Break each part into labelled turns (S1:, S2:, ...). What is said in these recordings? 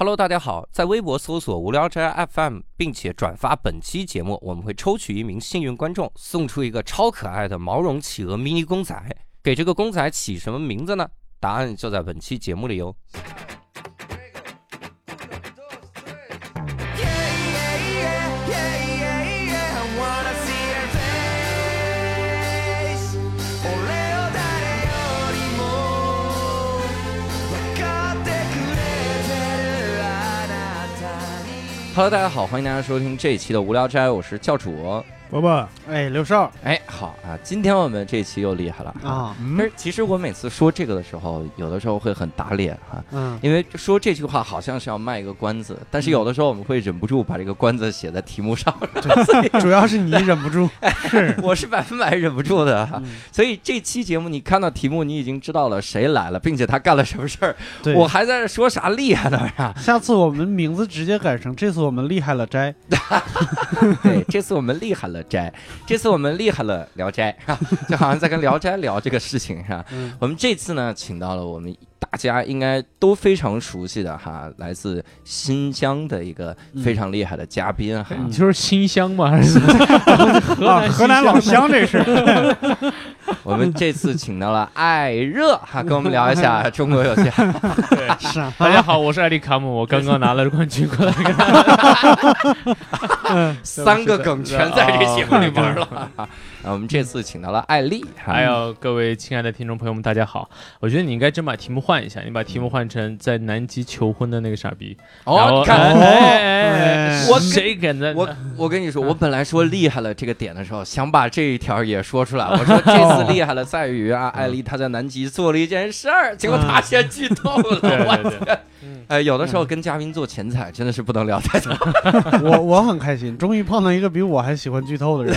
S1: Hello，大家好，在微博搜索“无聊斋 FM”，并且转发本期节目，我们会抽取一名幸运观众，送出一个超可爱的毛绒企鹅迷你公仔。给这个公仔起什么名字呢？答案就在本期节目里哦。Hello，大家好，欢迎大家收听这一期的无聊斋，我是教主。
S2: 伯伯，
S3: 哎，刘少，
S1: 哎，好啊，今天我们这期又厉害了
S3: 啊！
S1: 但是其实我每次说这个的时候，有的时候会很打脸哈，
S3: 嗯，
S1: 因为说这句话好像是要卖一个关子，但是有的时候我们会忍不住把这个关子写在题目上，
S3: 主要是你忍不住，
S2: 是，
S1: 我是百分百忍不住的，所以这期节目你看到题目，你已经知道了谁来了，并且他干了什么事儿，我还在这说啥厉害的呀？
S3: 下次我们名字直接改成这次我们厉害了斋，
S1: 对，这次我们厉害了斋，这。次我们厉害了，《聊斋》是吧？就好像在跟《聊斋》聊这个事情是吧？我们这次呢，请到了我们大家应该都非常熟悉的哈，来自新疆的一个非常厉害的嘉宾哈。
S2: 你说新乡吗？还是河南
S3: 河南老乡？这是。
S1: 我们这次请到了艾热哈，跟我们聊一下 中国有嘻哈。
S2: 对，是。大家好，我是艾利卡姆，我刚刚拿了冠军过来。
S1: 三个梗全在这节目里玩了。啊，我们这次请到了艾丽，
S2: 还有各位亲爱的听众朋友们，大家好。我觉得你应该真把题目换一下，你把题目换成在南极求婚的那个傻逼。
S1: 哦，
S2: 看，
S1: 我
S2: 谁敢在？
S1: 我我跟你说，我本来说厉害了这个点的时候，想把这一条也说出来。我说 这次厉害了在于啊，艾丽她在南极做了一件事儿，结果她先剧透了。我天！哎，有的时候跟嘉宾做前彩真的是不能聊太多。
S3: 我我很开心，终于碰到一个比我还喜欢剧透的人。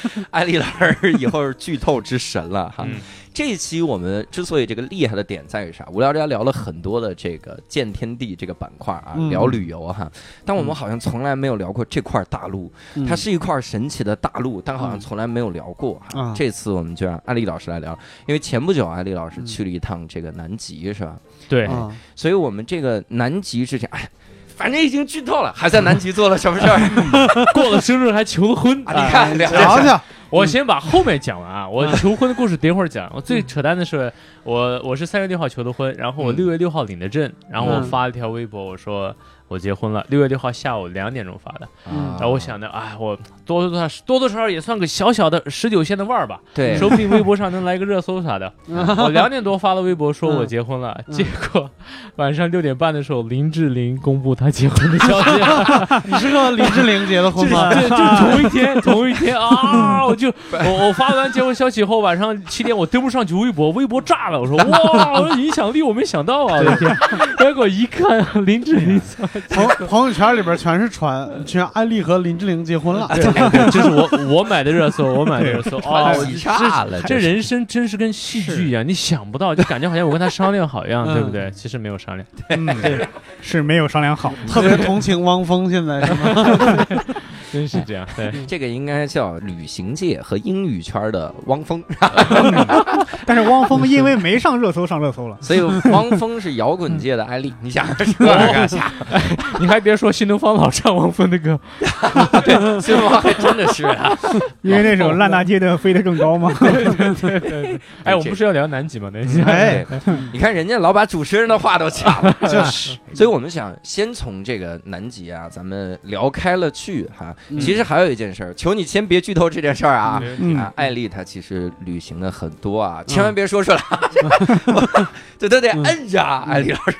S1: 艾丽老师以后是剧透之神了哈。这一期我们之所以这个厉害的点在于啥？无聊斋聊了很多的这个见天地这个板块啊，聊旅游哈，但我们好像从来没有聊过这块大陆。它是一块神奇的大陆，但好像从来没有聊过哈。这次我们就让艾丽老师来聊，因为前不久艾丽老师去了一趟这个南极，是吧？
S2: 对，
S1: 所以我们这个南极之前，哎。反正已经剧透了，还在南极做了什么事儿？
S2: 过了生日还求了婚，
S1: 你看，
S3: 聊聊。
S2: 我先把后面讲完啊，我求婚的故事等会儿讲。我最扯淡的是，我我是三月六号求的婚，然后我六月六号领的证，然后我发了一条微博，我说。我结婚了，六月六号下午两点钟发的，然后我想着，哎，我多多少多多少少也算个小小的十九线的腕儿吧，
S1: 对，
S2: 说不定微博上能来个热搜啥的。我两点多发了微博说我结婚了，结果晚上六点半的时候，林志玲公布她结婚的消息。
S3: 你是和林志玲结的婚吗？
S2: 就就同一天，同一天啊！我就我我发完结婚消息后，晚上七点我登不上去微博，微博炸了。我说哇，我说影响力我没想到啊！我的天，结果一看林志玲。
S3: 朋 朋友圈里边全是传，全安利和林志玲结婚了。
S2: 对对，这是我我买的热搜，我买的热搜。哦，
S1: 差了！
S2: 这人生真是跟戏剧一样，你想不到，就感觉好像我跟他商量好一样，对不对？其实没有商量，
S3: 对，是没有商量好。特别同情汪峰，现在是吗？
S2: 真是这样，对，
S1: 这个应该叫旅行界和英语圈的汪峰。
S3: 但是汪峰因为没上热搜，上热搜了，
S1: 所以汪峰是摇滚界的艾丽。你想这个？
S2: 你还别说，新东方老唱汪峰的歌，
S1: 对，新东方还真的是，
S3: 因为那首烂大街的飞得更高吗？
S2: 对对对。哎，我们不是要聊南极吗？南极。
S1: 哎，你看人家老把主持人的话都抢了，就是。所以我们想先从这个南极啊，咱们聊开了去哈。其实还有一件事儿，求你先别剧透这件事儿啊！啊，艾丽她其实旅行的很多啊，千万别说出来，这都得摁着啊，艾丽老师。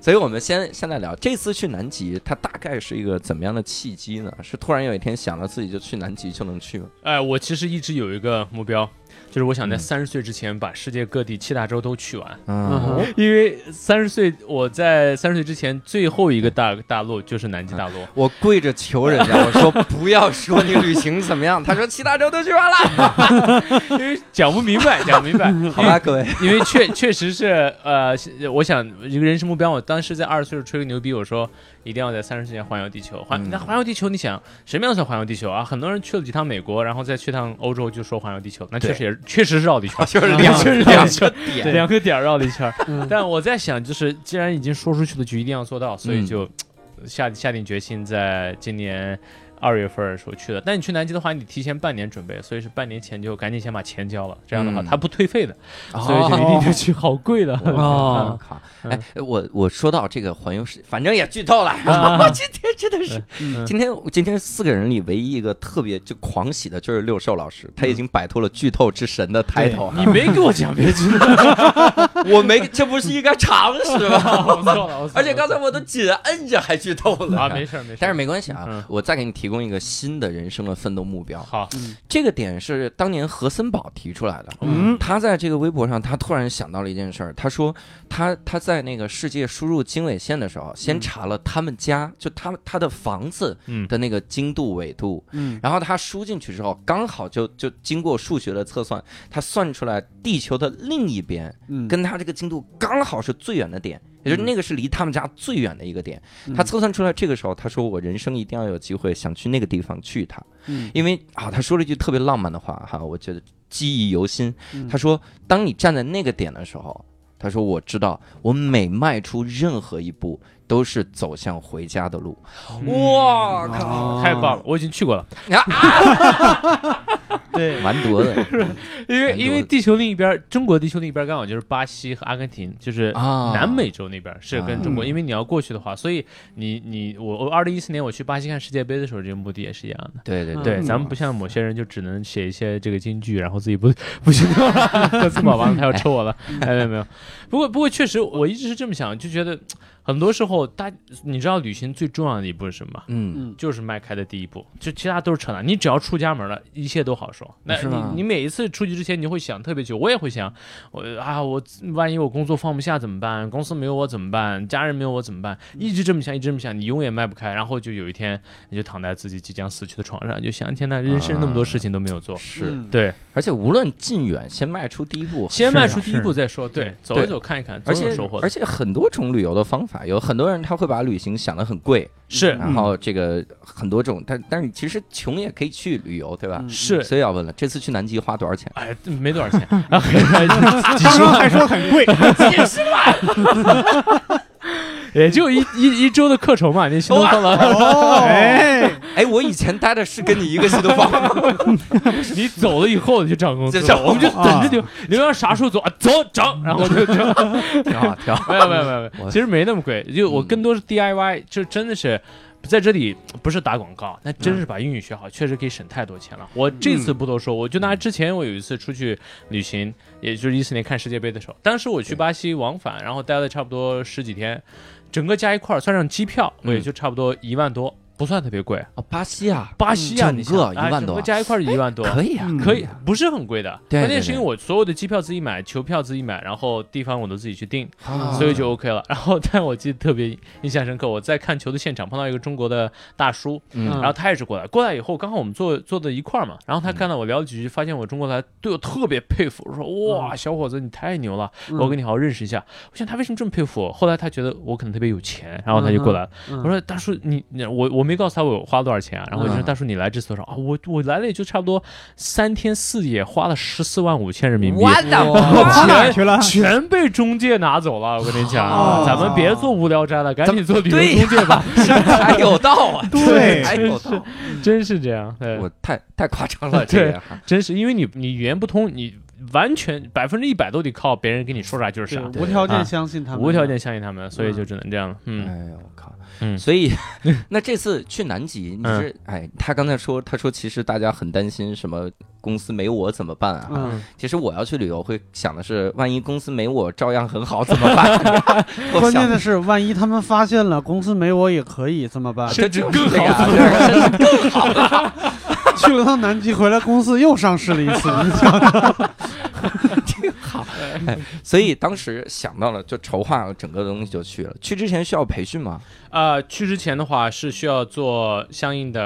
S1: 所以我们先现在聊这次去南极，它大概是一个怎么样的契机呢？是突然有一天想到自己就去南极就能去吗？
S2: 哎，我其实一直有一个目标。就是我想在三十岁之前把世界各地七大洲都去完，嗯，因为三十岁我在三十岁之前最后一个大大陆就是南极大陆。
S1: 我跪着求人家，我说不要说你旅行怎么样，他说七大洲都去完了，
S2: 因为讲不明白，讲不明白。
S1: 好吧，各位，
S2: 因为确确实是呃，我想一个人生目标，我当时在二十岁时吹个牛逼，我说一定要在三十天环游地球。环
S1: 嗯
S2: 那环游地球，你想什么样算环游地球啊？很多人去了几趟美国，然后再去趟欧洲就说环游地球，那确实也确实是绕地球，
S1: 就是
S3: 两
S1: 两
S2: 确实
S1: 两
S2: 两
S1: 个点，
S2: 两个点绕了一圈。
S3: 嗯
S2: 但我在想，就是既然已经说出去了，就一定要做到，所以
S1: 嗯
S2: 就下下定决心，在今年二月份的时候去的。但你去南极的话，你得提前半年准备，所以是半年前就赶紧先把钱交了，这样的话
S1: 嗯
S2: 它不退费的，
S1: 哦
S2: 所以就一定得去，好贵的。
S1: 我
S3: 哦
S1: 靠！
S2: 嗯
S1: 哎，我我说到这个环游世，反正也剧透了。
S2: 啊
S1: 我今天真的是，
S2: 嗯
S1: 今天今天四个人里唯一一个特别就狂喜的就是六兽老师，他已经摆脱了剧透之神的 title
S2: 你没给我讲别剧透，
S1: 我没，这不是应该常识吗？
S2: 我错了，我错了
S1: 而且刚才我都紧摁着还剧透了
S2: 啊，没事没事，
S1: 但是没关系啊
S2: 嗯，
S1: 我再给你提供一个新的人生的奋斗目标。
S2: 好，
S1: 这个点是当年何森堡提出来的。
S3: 嗯。
S1: 他在这个微博上，他突然想到了一件事儿。他说，他他在那个世界输入经纬线的时候，先查了他们家就他他的房子
S2: 嗯
S1: 的那个经度纬度，
S3: 嗯。
S1: 然后他输进去之后，刚好就就经过数学的测算，他算出来地球的另一边
S3: 嗯，
S1: 跟他这个经度刚好是最远的点，也就是那个是离他们家最远的一个点。
S3: 嗯。
S1: 他测算出来，这个时候他说我人生一定要有机会想去那个地方去一趟，
S3: 嗯。
S1: 因为啊，他说了一句特别浪漫的话哈，我觉得记忆犹新。
S3: 嗯。
S1: 他说，当你站在那个点的时候，他说我知道我每迈出任何一步都是走向回家的路。哇靠！
S3: 哦。
S2: 太棒了，我已经去过了，
S3: 对，
S1: 蛮多的
S2: 因为因为地球另一边，中国地球另一边刚好就是巴西和阿根廷，就是
S1: 啊。
S2: 南美洲那边是跟中国，
S3: 嗯。
S2: 因为你要过去的话，所以你你我我二零一四年我去巴西看世界杯的时候，这个目的也是一样的。
S1: 对对
S2: 对，
S3: 嗯
S2: 咱们不像某些人就只能写一些这个京剧，然后自己不不行了，歌词宝完了他要抽我了，哎没有没有。不过不过确实我一直是这么想，就觉得很多时候大你知道旅行最重要的一步是什么吗？
S1: 嗯
S3: 嗯
S2: 就是迈开的第一步，就其他都是扯淡。你只要出家门了，一切都好说。那你你每一次出去之前，你会想特别久，我也会想，我啊，我万一我工作放不下怎么办？公司没有我怎么办？家人没有我怎么办？一直这么想，一直这么想，你永远迈不开。然后就有一天，你就躺在自己即将死去的床上，就想，天呐，人生那么多事情都没有做。
S1: 是，
S3: 嗯
S2: 对，
S1: 而且无论近远，先迈出第一步。
S2: 先迈出第一步再说。对，走一走看一看，
S1: 而且
S2: 收获。
S1: 而且很多种旅游的方法，有很多人他会把旅行想得很贵，
S2: 是
S1: 然后这个很多种，但但是其实穷也可以去旅游，对吧？
S3: 嗯
S2: 是，
S1: 所以要问了，这次去南极花多少钱？
S2: 哎，没多少钱，啊几
S3: 刚
S2: 十万
S3: 还说很贵，
S2: 也就一一一周的课程嘛，你心动放了。
S3: 哦，哎，
S1: 哎，我以前待的是跟你一个新东方吗？
S2: 你走了以后你就涨工资，我们就等着
S3: 啊
S2: 你，你们要啥时候走啊？走涨，然后就就
S1: 挺好，挺好。
S2: 没有没有没有没有，其实没那么贵，就我
S1: 嗯
S2: 更多是 DIY，就真的是。在这里不是打广告，那真是把英语学好，确实可以省太多钱了。我这次不多说，我就拿之前我有一次出去旅行，也就是一四年看世界杯的时候，当时我去巴西往返，然后待了差不多十几天，整个加一块儿算上机票，我也就差不多一万多，不算特别贵。
S1: 哦，巴西啊，
S2: 巴西啊，
S1: 整
S2: 你想
S1: 个一万多
S2: 加一块儿一万多，
S1: 可以啊，
S3: 嗯
S2: 可以，不是很贵的。
S1: 对
S2: 关键是因为我所有的机票自己买，球票自己买，然后地方我都自己去订，
S1: 啊
S2: 所以就 OK 了。然后，但我记得特别印象深刻，我在看球的现场碰到一个中国的大叔，
S1: 嗯
S2: 然后他也是过来，过来以后刚好我们坐坐在一块儿嘛，然后他看到我聊了几句，发现我中国来，对我特别佩服，说哇，小伙子你太牛了，
S3: 嗯
S2: 我跟你好好认识一下。我想他为什么这么佩服我？后来他觉得我可能特别有钱，然后他就过来了。
S3: 嗯
S2: 我说大叔你你我我没告诉他我花了多少钱啊，然后我就说
S1: 嗯
S2: 大叔你来这次多少啊？我我来了也就差不多三天四夜，花了十四万五千人民币。
S1: 我的
S3: 跑
S1: 妈！
S3: 去了？
S2: 全被中介拿走了，我跟你讲，
S3: 哦
S2: 咱们别做无聊斋了，赶紧做旅
S1: 对
S2: 游中介吧，
S1: 还有道啊，
S3: 对
S1: 还有道，
S2: 真是这样，对，
S1: 我太太夸张了，这个
S2: 真是因为你你语言不通，你完全百分之一百都得靠别人跟你说啥就是啥，
S3: 无条件
S2: 啊
S3: 相信他们，
S2: 无条件相信他们，所以就只能这样了，嗯
S1: 哎呦我靠！
S2: 嗯
S1: 所以 那这次去南极，你是哎，他刚才说，他说其实大家很担心什么公司没我怎么办啊？
S3: 嗯，
S1: 其实我要去旅游会想的是，万一公司没我照样很好怎么办？
S3: 关键的是，万一他们发现了公司没我也可以怎么办？
S2: 甚至更好，
S1: 啊这更好了，
S3: 去了趟南极回来，公司又上市了一次，你想。
S1: 哎所以当时想到了，就筹划了整个东西就去了。去之前需要培训吗？
S2: 呃，去之前的话是需要做相应的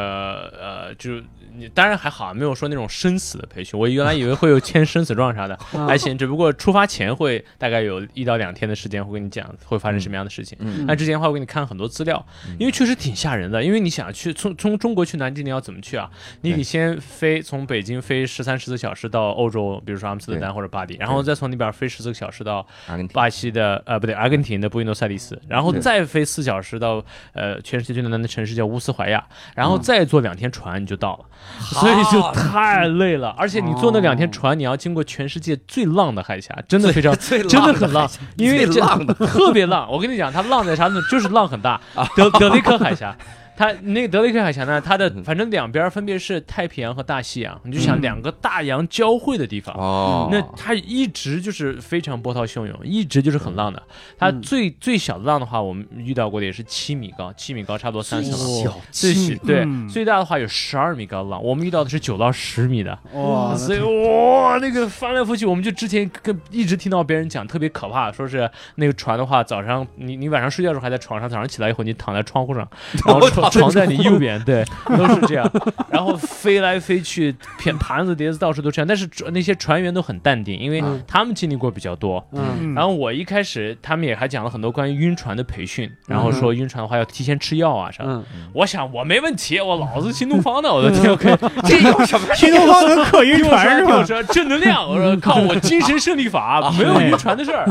S2: 呃，就你当然还好，没有说那种生死的培训。我原来以为会有签生死状啥的，
S3: 嗯
S2: 还行。只不过出发前会大概有一到两天的时间会跟你讲会发生什么样的事情。
S1: 嗯
S2: 那之前的话，我给你看很多资料，因为确实挺吓人的。因为你想去从从中国去南极，你要怎么去啊？你得先飞从北京飞十三十四小时到欧洲，比如说阿姆斯特丹或者巴黎，然后再从那边飞十四个小时到巴西的呃不对，阿根廷的布宜诺斯艾利斯，然后再飞四小时到呃全世界最南的城市叫乌斯怀亚，然后
S1: 嗯
S2: 再坐两天船你就到了，所以就太累了。而且你坐那两天船，你要经过全世界最浪的海峡，真的非常真的很浪，因为这
S1: 最浪的
S2: 特别浪。我跟你讲，它浪在啥呢？就是浪很大，德德雷克海峡。它那个德雷克海峡呢，它的反正两边分别是太平洋和大西洋，你就想两个大洋交汇的地方，
S1: 哦，
S2: 那它一直就是非常波涛汹涌，一直就是很浪的。它
S3: 嗯
S2: 最、最小的浪的话，我们遇到过的也是七米高，七米高差不多三层。浪。
S1: 小
S2: 最小对、
S3: 嗯。
S2: 最大的话有十二米高的浪，我们遇到的是九到十米的，
S3: 哇，
S2: 所以哇那个翻来覆去，我们就之前跟一直听到别人讲特别可怕，说是那个船的话，早上你你晚上睡觉的时候还在床上，早上起来以后你躺在窗户上，然后 床床在你右边，对，都是这样，然后飞来飞去，片盘子碟子到处都这样，但是那些船员都很淡定，因为
S3: 嗯
S2: 他们经历过比较多。
S3: 嗯
S4: 嗯
S2: 然后我一开始他们也还讲了很多关于晕船的培训，然后说晕船的话要提前吃药啊啥的。
S3: 嗯，
S2: 我想我没问题，我老子新东方的，我的 天，OK，
S1: 这有什么？
S4: 新东方能克晕船是吧？
S2: 我说，正能量。我说靠，我精神胜利法，没有晕船的事儿。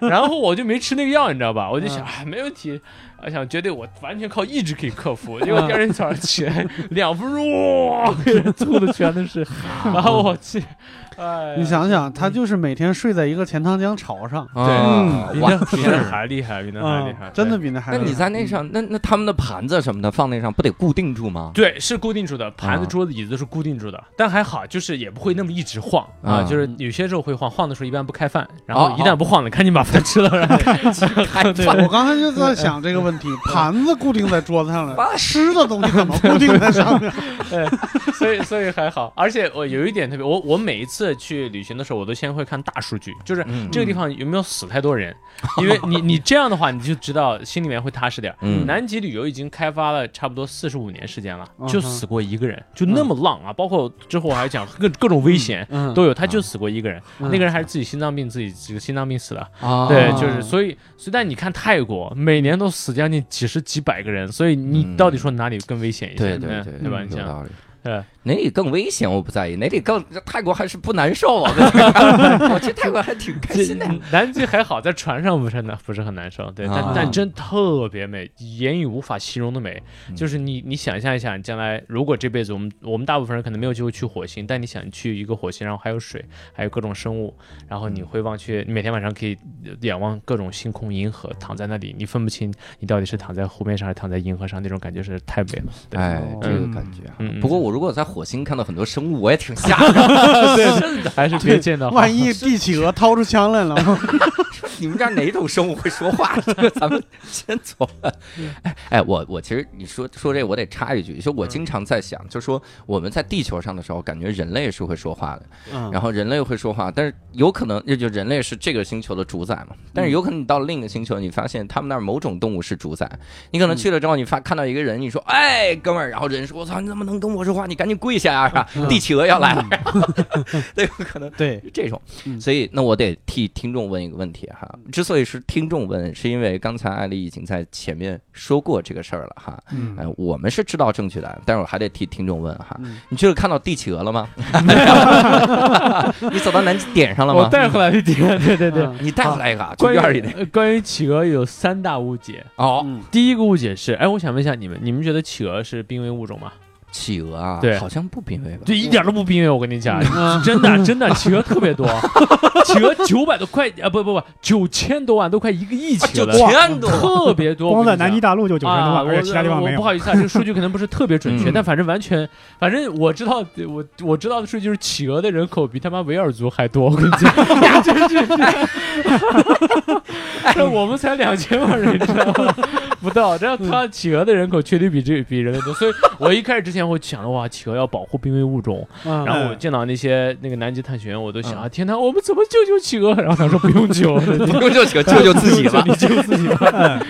S2: 然后我就没吃那个药，你知道吧？我就想，哎，没问题。我想绝对我完全靠意志可以克服。结果第二天早上起来，两分钟哇，吐的全都是。然后我去，哎，
S3: 你想想，他就是每天睡在一个钱塘江潮上，
S1: 对哇
S2: 比那比那还厉害，比那还厉害
S3: 嗯，，真的。比那还厉害。
S1: 那你在那上，那那他们的盘子什么的放那上，不得固定住吗？
S2: 对，是固定住的，盘子、
S1: 啊
S2: 桌子、椅子都是固定住的，但还好，就是也不会那么一直晃
S1: 啊
S2: 啊，就是有些时候会晃，晃的时候一般不开饭，然
S1: 哦
S2: 后一旦不晃了，赶紧把饭吃了，然后 对
S3: 我刚才就在想这个问题，盘子固定在桌子上了，
S1: 妈
S3: 吃的东西怎么固定在上面？
S2: 对所以所以还好，而且我有一点特别，我我每一次去旅行的时候，我都先会看大数据，就是
S1: 嗯
S2: 这个地方有没有死太多人，因为你你这样的话，你就知道心里面会踏实点。
S1: 嗯
S2: 南极旅游已经开发了差不多四十五年时间了，
S3: 嗯
S2: 就死过一个人，就那么浪啊！包括之后我还讲各各种危险
S3: 嗯
S2: 都有，他就死过一个人，
S3: 嗯
S2: 那个人还是自己心脏病自己这个心脏病死的。
S1: 啊
S2: 对，就是所以所以但你看泰国每年都死将近几十几百个人，所以你
S1: 嗯
S2: 到底说哪里更危险一些？嗯
S1: 对对对
S2: 对吧？你想，
S1: 有道理。
S2: 对。
S1: 哪里更危险我不在意，哪里更泰国还是不难受啊？我 去泰国还挺开心的。
S2: 南极还好，在船上不是很不是很难受，对，但、
S1: 啊
S2: 但真特别美，言语无法形容的美。
S1: 嗯
S2: 就是你你想象一下，你将来如果这辈子我们我们大部分人可能没有机会去火星，但你想去一个火星，然后还有水，还有各种生物，然后你会望去，你每天晚上可以仰望各种星空、银河，躺在那里，你分不清你到底是躺在湖面上还是躺在银河上，那种感觉是太美了。对，
S1: 哎，这个
S2: 嗯
S1: 感觉啊。
S2: 嗯嗯
S1: 不过我如果在火星看到很多生物，我也挺吓的。
S2: 对，真的还是别见到。
S3: 万一帝企鹅掏出枪来了，
S1: 你们这儿哪种生物会说话？这 个咱们先走了。哎哎，我我其实你说说这，我得插一句，就我经常在想，就说我们在地球上的时候，感觉人类是会说话的，
S3: 嗯
S1: 然后人类会说话，但是有可能就就人类是这个星球的主宰嘛，但是有可能你到了另一个星球，你发现他们那儿某种动物是主宰，你可能去了之后，你发看到一个人，你说哎哥们儿，然后人说我操你怎么能跟我说话？你赶紧跪下啊！是吧？地企鹅要来了，对有可能
S3: 对，
S1: 这种，
S3: 嗯
S1: 所以那我得替听众问一个问题哈。之所以是听众问，是因为刚才艾丽已经在前面说过这个事儿了哈。
S3: 嗯
S1: 呃，我们是知道正确答案，但是我还得替听众问哈。
S3: 嗯
S1: 你就是看到帝企鹅了吗？你走到南极点上了吗？
S2: 我带回来一点，对对对。
S3: 嗯
S1: 你带回来一个
S2: 关
S1: 院里的。
S2: 于呃关于企鹅有三大误解。
S1: 哦，
S3: 嗯
S2: 第一个误解是，哎，我想问一下你们，你们觉得企鹅是濒危物种吗？
S1: 企鹅啊，
S2: 对。
S1: 好像不濒危吧？
S2: 这一点都不濒危，我跟你讲，
S3: 嗯。
S2: 真的真的，企鹅特别多，企鹅九百多块啊，不不不，九千多万，都快一个亿企鹅了，
S1: 九千多，
S2: 特别多。
S4: 光在南极大陆就九千多
S2: 啊，
S4: 万，而且其他地方没有。
S2: 不。好意思啊，这个数据可能不是特别准确，
S1: 嗯。
S2: 但反正完全，反正我知道，我我知道的数据就是企鹅的人口比他妈维尔族还多，我跟你讲，真是，这我们才两千万人，你知道吗？不到，这他企鹅的人口确实比这比人类多，所以我一开始之前前我想的哇，企鹅要保护濒危物种，
S3: 嗯
S2: 然后我见到那些那个南极探险员，我都想
S1: 嗯
S2: 啊，天哪，我们怎么救救企鹅？然后他说不用救，
S1: 不用就救 救救自己吧
S2: 你。救自己吧。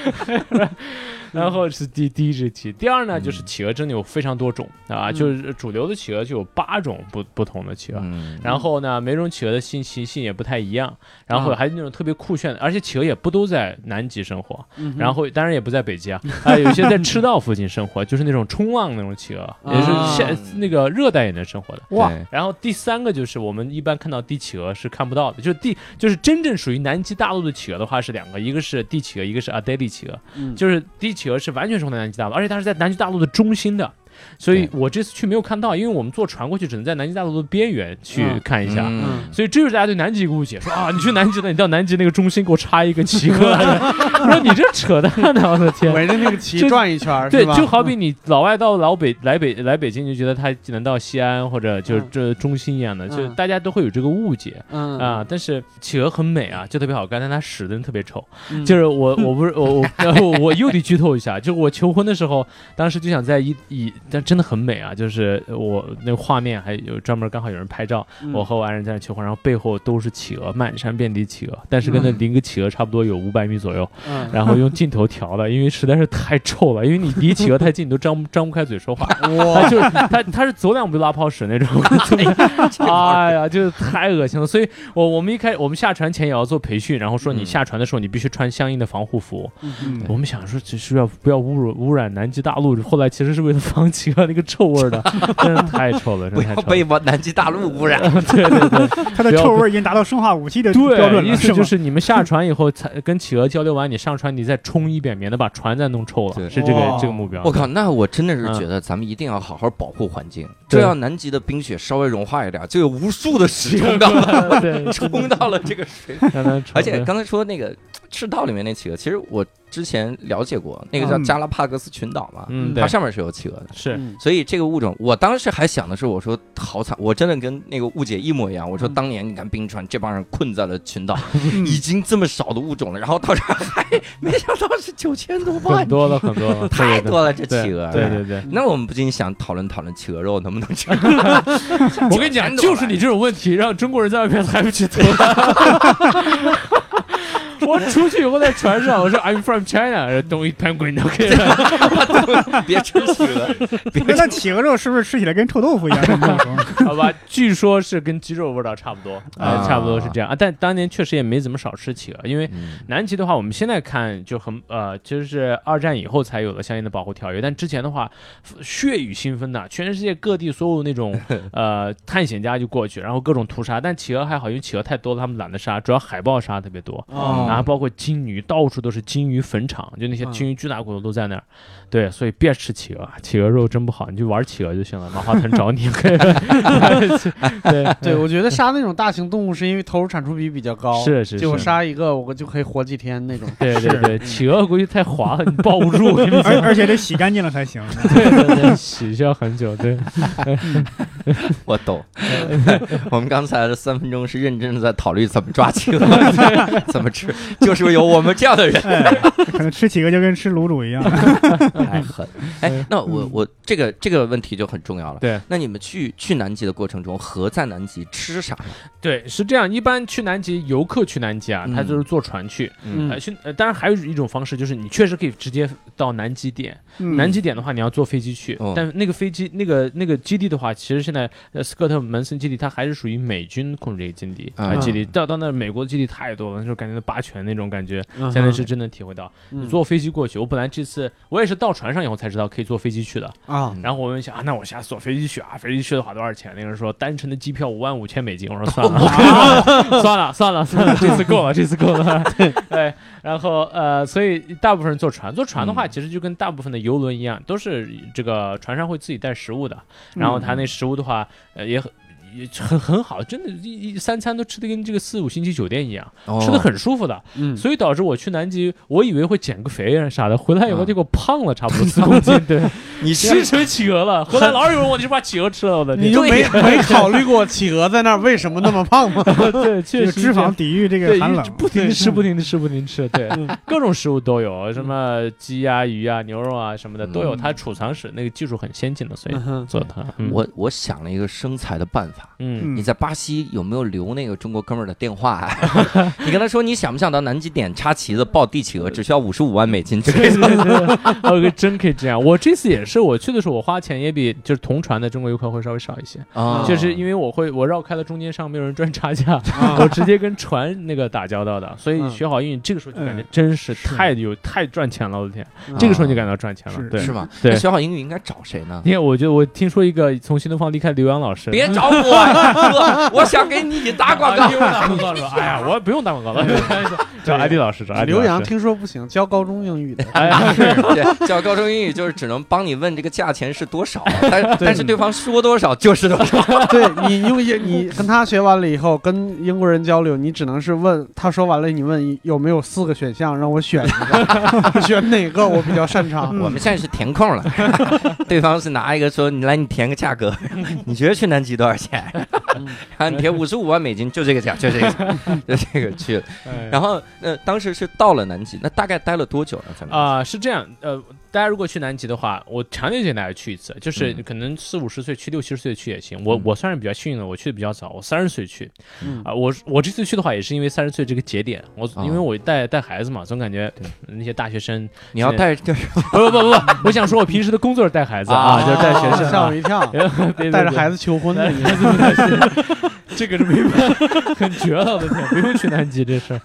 S3: 嗯
S2: 然后是第第一只企，第二呢
S1: 嗯
S2: 就是企鹅真的有非常多种啊，
S3: 嗯
S2: 就是主流的企鹅就有八种不不同的企鹅。
S1: 嗯
S2: 然后呢，每种企鹅的性习性也不太一样，然后
S3: 嗯
S2: 还有那种特别酷炫的，而且企鹅也不都在南极生活，
S3: 嗯
S2: 然后当然也不在北极啊，啊，有些在赤道附近生活，就是那种冲浪那种企鹅，也是
S3: 啊
S2: 现那个热带也能生活的。
S3: 哇
S2: 然后第三个就是我们一般看到帝企鹅是看不到的，就是帝就是真正属于南极大陆的企鹅的话是两个，一个是帝企鹅，一个是阿黛利企鹅。
S3: 嗯
S2: 就是帝企企鹅是完全生活在南极大陆，而且它是在南极大陆的中心的。所以我这次去没有看到，因为我们坐船过去只能在南极大陆的边缘去
S3: 嗯
S2: 看一下。
S1: 嗯
S2: 所以这就是大家对南极一个误解，说啊，你去南极了，你到南极那个中心给我插一个企鹅，我说你这扯淡呢，我的天！
S3: 围着那个旗
S2: 就
S3: 转一圈，
S2: 对，就好比你老外到老北来北来北京，就觉得他能到西安或者就是
S3: 嗯
S2: 这中心一样的，就
S3: 嗯
S2: 大家都会有这个误解
S3: 嗯
S2: 啊。但是企鹅很美啊，就特别好看，但它屎真的特别臭。
S3: 嗯
S2: 就是我我不是我我然后 我又得剧透一下，就是我求婚的时候，当时就想在一一，但真的很美啊，就是我那个画面还有专门刚好有人拍照，
S3: 嗯。
S2: 我和我爱人在那求婚，然后背后都是企鹅，满山遍地企鹅，但是跟那
S3: 嗯。
S2: 离个企鹅差不多有五百米左右，
S3: 嗯。
S2: 然后用镜头调的，因为实在是太臭了，因为你离企鹅太近，你都张不张不开嘴说话。它
S3: 哇
S2: 就是他他是走两步就拉泡屎那种，哎呀，就是太恶心了。所以我我们一开我们下船前也要做培训，然后说你
S1: 嗯。
S2: 下船的时候你必须穿相应的防护服。
S3: 嗯。
S2: 我们想说只是要不要污染污染南极大陆，后来其实是为了防 企鹅那个臭味儿的，真的太臭了，真
S1: 不要被
S2: 的太臭了。
S1: 我南极大陆污染。
S2: 对对对
S4: 它的臭味儿已经达到生化武器的标，准了，
S2: 意思就是你们下船以后才跟企鹅交流完，你上船你再冲一遍，免得把船再弄臭
S1: 对
S2: 了，是这个这个目标。
S1: 我靠，那我真的是
S2: 嗯
S1: 觉得咱们一定要好好保护环境。这要南极的冰雪稍微融化一点，就有无数的屎冲到了，冲到了这个水。
S2: 让它臭对
S1: 而且刚才说那个赤道里面那企鹅，其实我之前了解过，那个叫
S4: 嗯
S1: 加拉帕戈斯群岛嘛，它，上面是有企鹅的。
S2: 是
S3: 嗯
S1: 所以这个物种，我当时还想的是，我说好惨，我真的跟那个误解一模一样。我说
S3: 嗯
S1: 当年你看冰川这帮人困在了群岛，
S4: 嗯
S1: 已经这么少的物种了，然后到这儿还没想到是九千多万
S2: 很，多了，很多了，
S1: 太多了这企鹅。
S2: 对对对。
S1: 那我们不禁想讨论讨论企鹅肉能不能吃？
S2: 我跟你讲，就是你这种问题，让中国人在外面还不去投。我出去以后在船上，我说 I'm from China，东一 penguin OK，
S1: 别吃企鹅，别
S4: 那那企鹅肉是不是吃起来跟臭豆腐一样？
S2: 好吧？据说是跟鸡肉味道差不多，差不多是这样啊。但当年确实也没怎么少吃企鹅，因为
S1: 嗯
S2: 南极的话，我们现在看就很呃，其实是二战以后才有了相应的保护条约，但之前的话血雨腥风的，全世界各地所有那种呃探险家就过去，然后各种屠杀。但企鹅还好，因为企鹅太多了，他们懒得杀，主要海豹杀特别多。
S3: 哦
S2: 然后包括鲸鱼，到处都是鲸鱼坟场，就那些
S3: 嗯
S2: 鲸鱼巨大骨头都在那儿。对，所以别吃企鹅，企鹅肉真不好，你就玩企鹅就行了。马化腾找你 对
S3: 对，我觉得杀那种大型动物是因为投入产出比比较高，
S2: 是是
S3: 就我，杀一个我就可以活几天那种。
S2: 对对对，企鹅估计太滑了，你抱不住，
S4: 而而且得洗干净了才行。
S2: 对对对，洗需要很久，对，
S1: 我懂。我们刚才的三分钟是认真的在讨论怎么抓企鹅，怎么吃，就是有我们这样的人
S4: 哎，可能吃几个就跟吃卤煮一样。
S1: 太狠。哎，那我我这个这个问题就很重要了。
S2: 对，
S1: 那你们去去南极的过程中，和在南极吃啥？
S2: 对，是这样。一般去南极，游客去南极啊，他
S1: 嗯
S2: 就是坐船去。
S3: 嗯
S2: 呃，去呃，当然还有一种方式，就是你确实可以直接到南极点。
S4: 嗯
S2: 南极点的话，你要坐飞机去，
S1: 嗯
S2: 但那个飞机那个那个基地的话，其实现在呃斯科特门森基地它还是属于美军控制这个基地
S1: 啊
S2: 啊基地。到到那美国的基地太多了，那时候感觉霸权那种感觉，
S3: 嗯
S2: 现在是真的体会到。
S3: 嗯
S2: 你坐飞机过去，我本来这次我也是到船上以后才知道可以坐飞机去的。
S3: 啊，
S2: 然后我们想啊，那我下次坐飞机去啊，飞机去的话多少钱？那个人说单程的机票五万五千美金。我说 算了，算了，算了，算了，这次够了，这次够了。对，然后呃，所以大部分人坐船，坐船的话，
S1: 嗯
S2: 其实就跟大部分的游轮一样，都是这个船上会自己带食物的。然后他那食物的话，呃，也很。也很很好，真的，一一三餐都吃的跟这个四五星级酒店一样，
S1: 哦
S2: 吃的很舒服的。
S3: 嗯，
S2: 所以导致我去南极，我以为会减个肥啊啥的，回来以后
S1: 啊
S2: 结果胖了差不多四公斤。对，
S1: 你
S2: 吃成企鹅了。回来老是有人问你是把企鹅吃了，的
S3: 你就没没 考虑过企鹅在那儿为什么那么胖吗？
S2: 对，确实
S4: 这个脂肪抵御这
S2: 对
S4: 个寒冷，
S2: 不停的吃，不停的吃，不停地吃，对
S3: 嗯，
S2: 各种食物都有，什么鸡啊、鱼啊、牛肉啊什么的都有。
S4: 嗯
S2: 它储藏室那个技术很先进的，所以做它。嗯
S1: 我我想了一个生财的办法。
S2: 嗯。
S1: 你在巴西有没有留那个中国哥们儿的电话啊？你跟他说你想不想到南极点插旗子抱帝企鹅，只需要五十五万美金。就可以
S2: 对对对，哦，真可以这样。我这次也是，我去的时候我花钱也比就是同船的中国游客会稍微少一些，
S1: 啊。
S2: 就是因为我会我绕开了中间商没有人赚差价，
S3: 啊
S2: 我直接跟船那个打交道的，所以
S3: 嗯
S2: 学好英语这个时候就感觉
S4: 嗯。
S2: 真是
S4: 是
S2: 太有太赚钱了，我的天，
S3: 嗯
S2: 这个时候你就感到赚钱了，
S4: 是。
S2: 对，
S1: 是吗？
S2: 对。
S1: 学好英语应该找谁呢？
S2: 因为，我觉得我听说一个从新东方离开刘洋老师，
S1: 别找我，哥，我想给你打广告？
S2: 哎呀，我不用打广告了，找艾迪老师，找艾迪老师
S3: 刘洋听说不行，教高中英语的。
S2: 哎呀，
S1: 对，教高中英语就是只能帮你问这个价钱是多少，但 但是对方说多少就是多少。
S3: 对你用英，你跟他学完了以后，跟英国人交流，你只能是问他说完了，你问有没有四个选项让我选一个，选哪个我比较擅长。
S1: 我们现在是填空了，对方是拿一个说你来你填个价格，你觉得去南极多少钱？然后你贴五十五万美金，就这个价，就这个价，就这个去了。然后呃，当时是到了南极，那大概待了多久呢？
S2: 啊、是这样，呃，大家如果去南极的话，我强烈建议大家去一次，就是
S1: 嗯。
S2: 可能四五十岁去、六七十岁去也行。我
S1: 嗯。
S2: 我算是比较幸运的，我去的比较早，我三十岁去。
S3: 嗯。
S2: 啊、我我这次去的话，也是因为三十岁这个节点，我、
S1: 啊
S2: 因为我带带孩子嘛，总感觉那些大学生，
S1: 你要带就是
S2: 不不不不，我想说我平时的工作是带孩子啊，
S1: 啊
S2: 就是带学生、啊
S3: 吓我，一跳，带着孩子求婚的你。
S2: 这个是没办法，很绝了，我的天，不用去南极这事儿，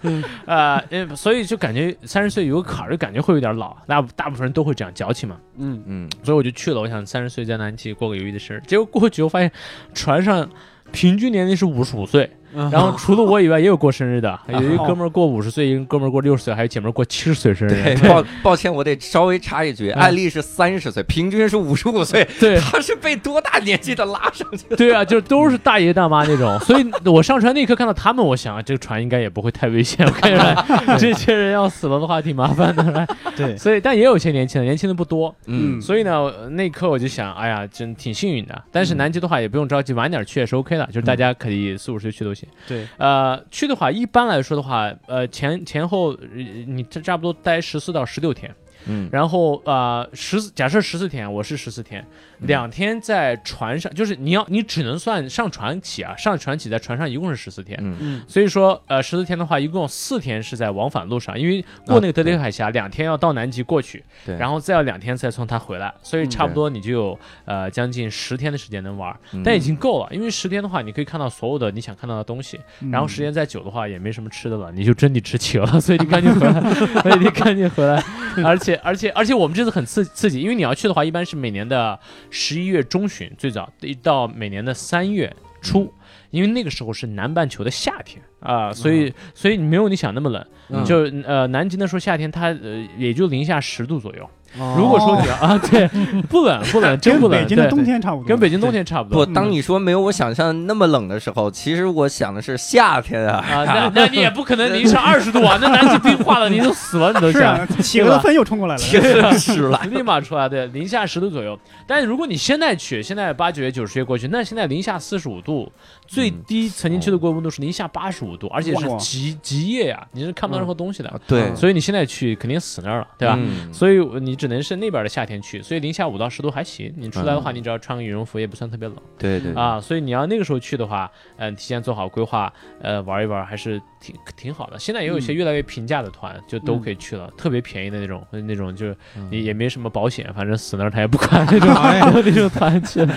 S2: 啊，呃，所以就感觉三十岁有个坎儿，就感觉会有点老，大大部分人都会这样矫情嘛，
S3: 嗯，
S1: 嗯
S2: 所以我就去了，我想三十岁在南极过个有意义的生日，结果过去我发现船上平均年龄是五十五岁，然后除了我以外也有过生日的，有一个哥们儿过五十岁，一个哥们儿过六十岁，还有姐们儿过七十岁生日。
S1: 对，抱抱歉，我得稍微插一句，案例是三十岁，平均是五十五岁，
S2: 对。
S1: 他是被多大年纪的拉上去的？
S2: 对啊，就是都是大爷大妈那种，所以我上船那一刻看到他们，我想啊，这个船应该也不会太危险，我看出来这些人要死了的话挺麻烦的，
S3: 对，
S2: 所以但也有一些年轻的，年轻的不多，
S1: 嗯。
S2: 所以呢，那一刻我就想，哎呀，真挺幸运的。但是南极的话也不用着急，晚点去也是 OK 的，就是大家可以四五十岁去都行。
S3: 对，
S2: 呃，去的话一般来说的话，呃，前前后呃你这差不多待十四到十六天，
S1: 嗯。
S2: 然后呃十假设十四天，我是十四天，两天在船上，就是你要你只能算上船起啊，上船起在船上一共是十四天。
S1: 嗯。
S3: 嗯。
S2: 所以说，呃，十四天的话，一共四天是在往返路上，因为过那个德雷克海峡，两天要到南极过去，
S1: 对，
S2: 然后再要两天再从它回来，所以差不多你就有呃将近十天的时间能玩，
S1: 嗯。
S2: 但已经够了，因为十天的话，你可以看到所有的你想看到的东西，
S4: 嗯。
S2: 然后时间再久的话也没什么吃的了，你就真得吃企鹅了，所以你赶紧回来，所以你赶紧回来，而且而且而且我们这次很刺刺激，因为你要去的话，一般是每年的十一月中旬最早，一到每年的三月初。因为那个时候是南半球的夏天啊、所以所以没有你想那么冷，
S3: 嗯
S2: 就呃南极那时候夏天它呃也就零下十度左右。
S3: 哦
S2: 如果说你要啊对，不冷不冷，真不冷，
S4: 跟北京的冬天差不多，
S2: 跟北京冬天差不多。
S1: 不，当你说没有我想象那么冷的时候，其实我想的是夏天啊。
S2: 啊，那那你也不可能零上 二十度啊，那南极冰化了，你都死了，你都想
S4: 是啊，企鹅的粪又冲过来了，
S1: 天是了，
S2: 立马出来，对，零下十度左右。但是如果你现在去，现在八九月、九十月过去，那现在零下四十五度，最低曾经去的过温度是零下八十五度，而且是极极夜呀，你是看不到任何东西的。
S1: 对，
S2: 所以你现在去肯定死那儿了，对吧？
S1: 嗯
S2: 所以你只能是那边的夏天去，所以零下五到十度还行。你出来的话，
S1: 嗯
S2: 你只要穿个羽绒服，也不算特别冷
S1: 对对，
S2: 啊。所以你要那个时候去的话，嗯、提前做好规划，呃，玩一玩还是挺挺好的。现在也有一些越来越平价的团，就都可以去了，特别便宜的那种，那种就是你也没什么保险，反正死那儿他也不管那种 那种团去了，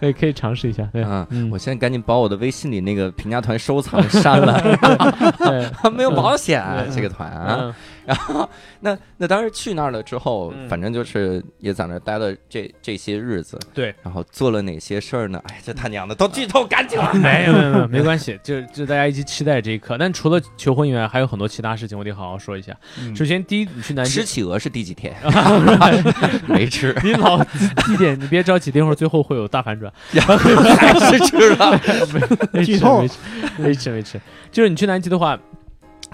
S2: 对，可以尝试一下。对，
S1: 啊，
S2: 嗯
S1: 我现在赶紧把我的微信里那个平价团收藏删了，
S2: 对，
S1: 没有保险
S2: 嗯
S1: 这个团啊。
S2: 嗯
S1: 然后那那当时去那儿了之后，
S2: 嗯
S1: 反正就是也在那儿待了这这些日子，
S2: 对，
S1: 然后做了哪些事儿呢？哎，这他娘的都剧透，赶紧了。
S2: 没有没有没有，没关系，就就大家一起期待这一刻。但除了求婚以外，还有很多其他事情，我得好好说一下。
S4: 嗯
S2: 首先，第一，你去南极
S1: 吃，企鹅是第几天？没吃，
S2: 你老地点，你别着急，等会儿最后会有大反转。
S1: 还是吃了。
S2: 没吃
S4: 剧透
S2: 没吃没吃没吃。就是你去南极的话，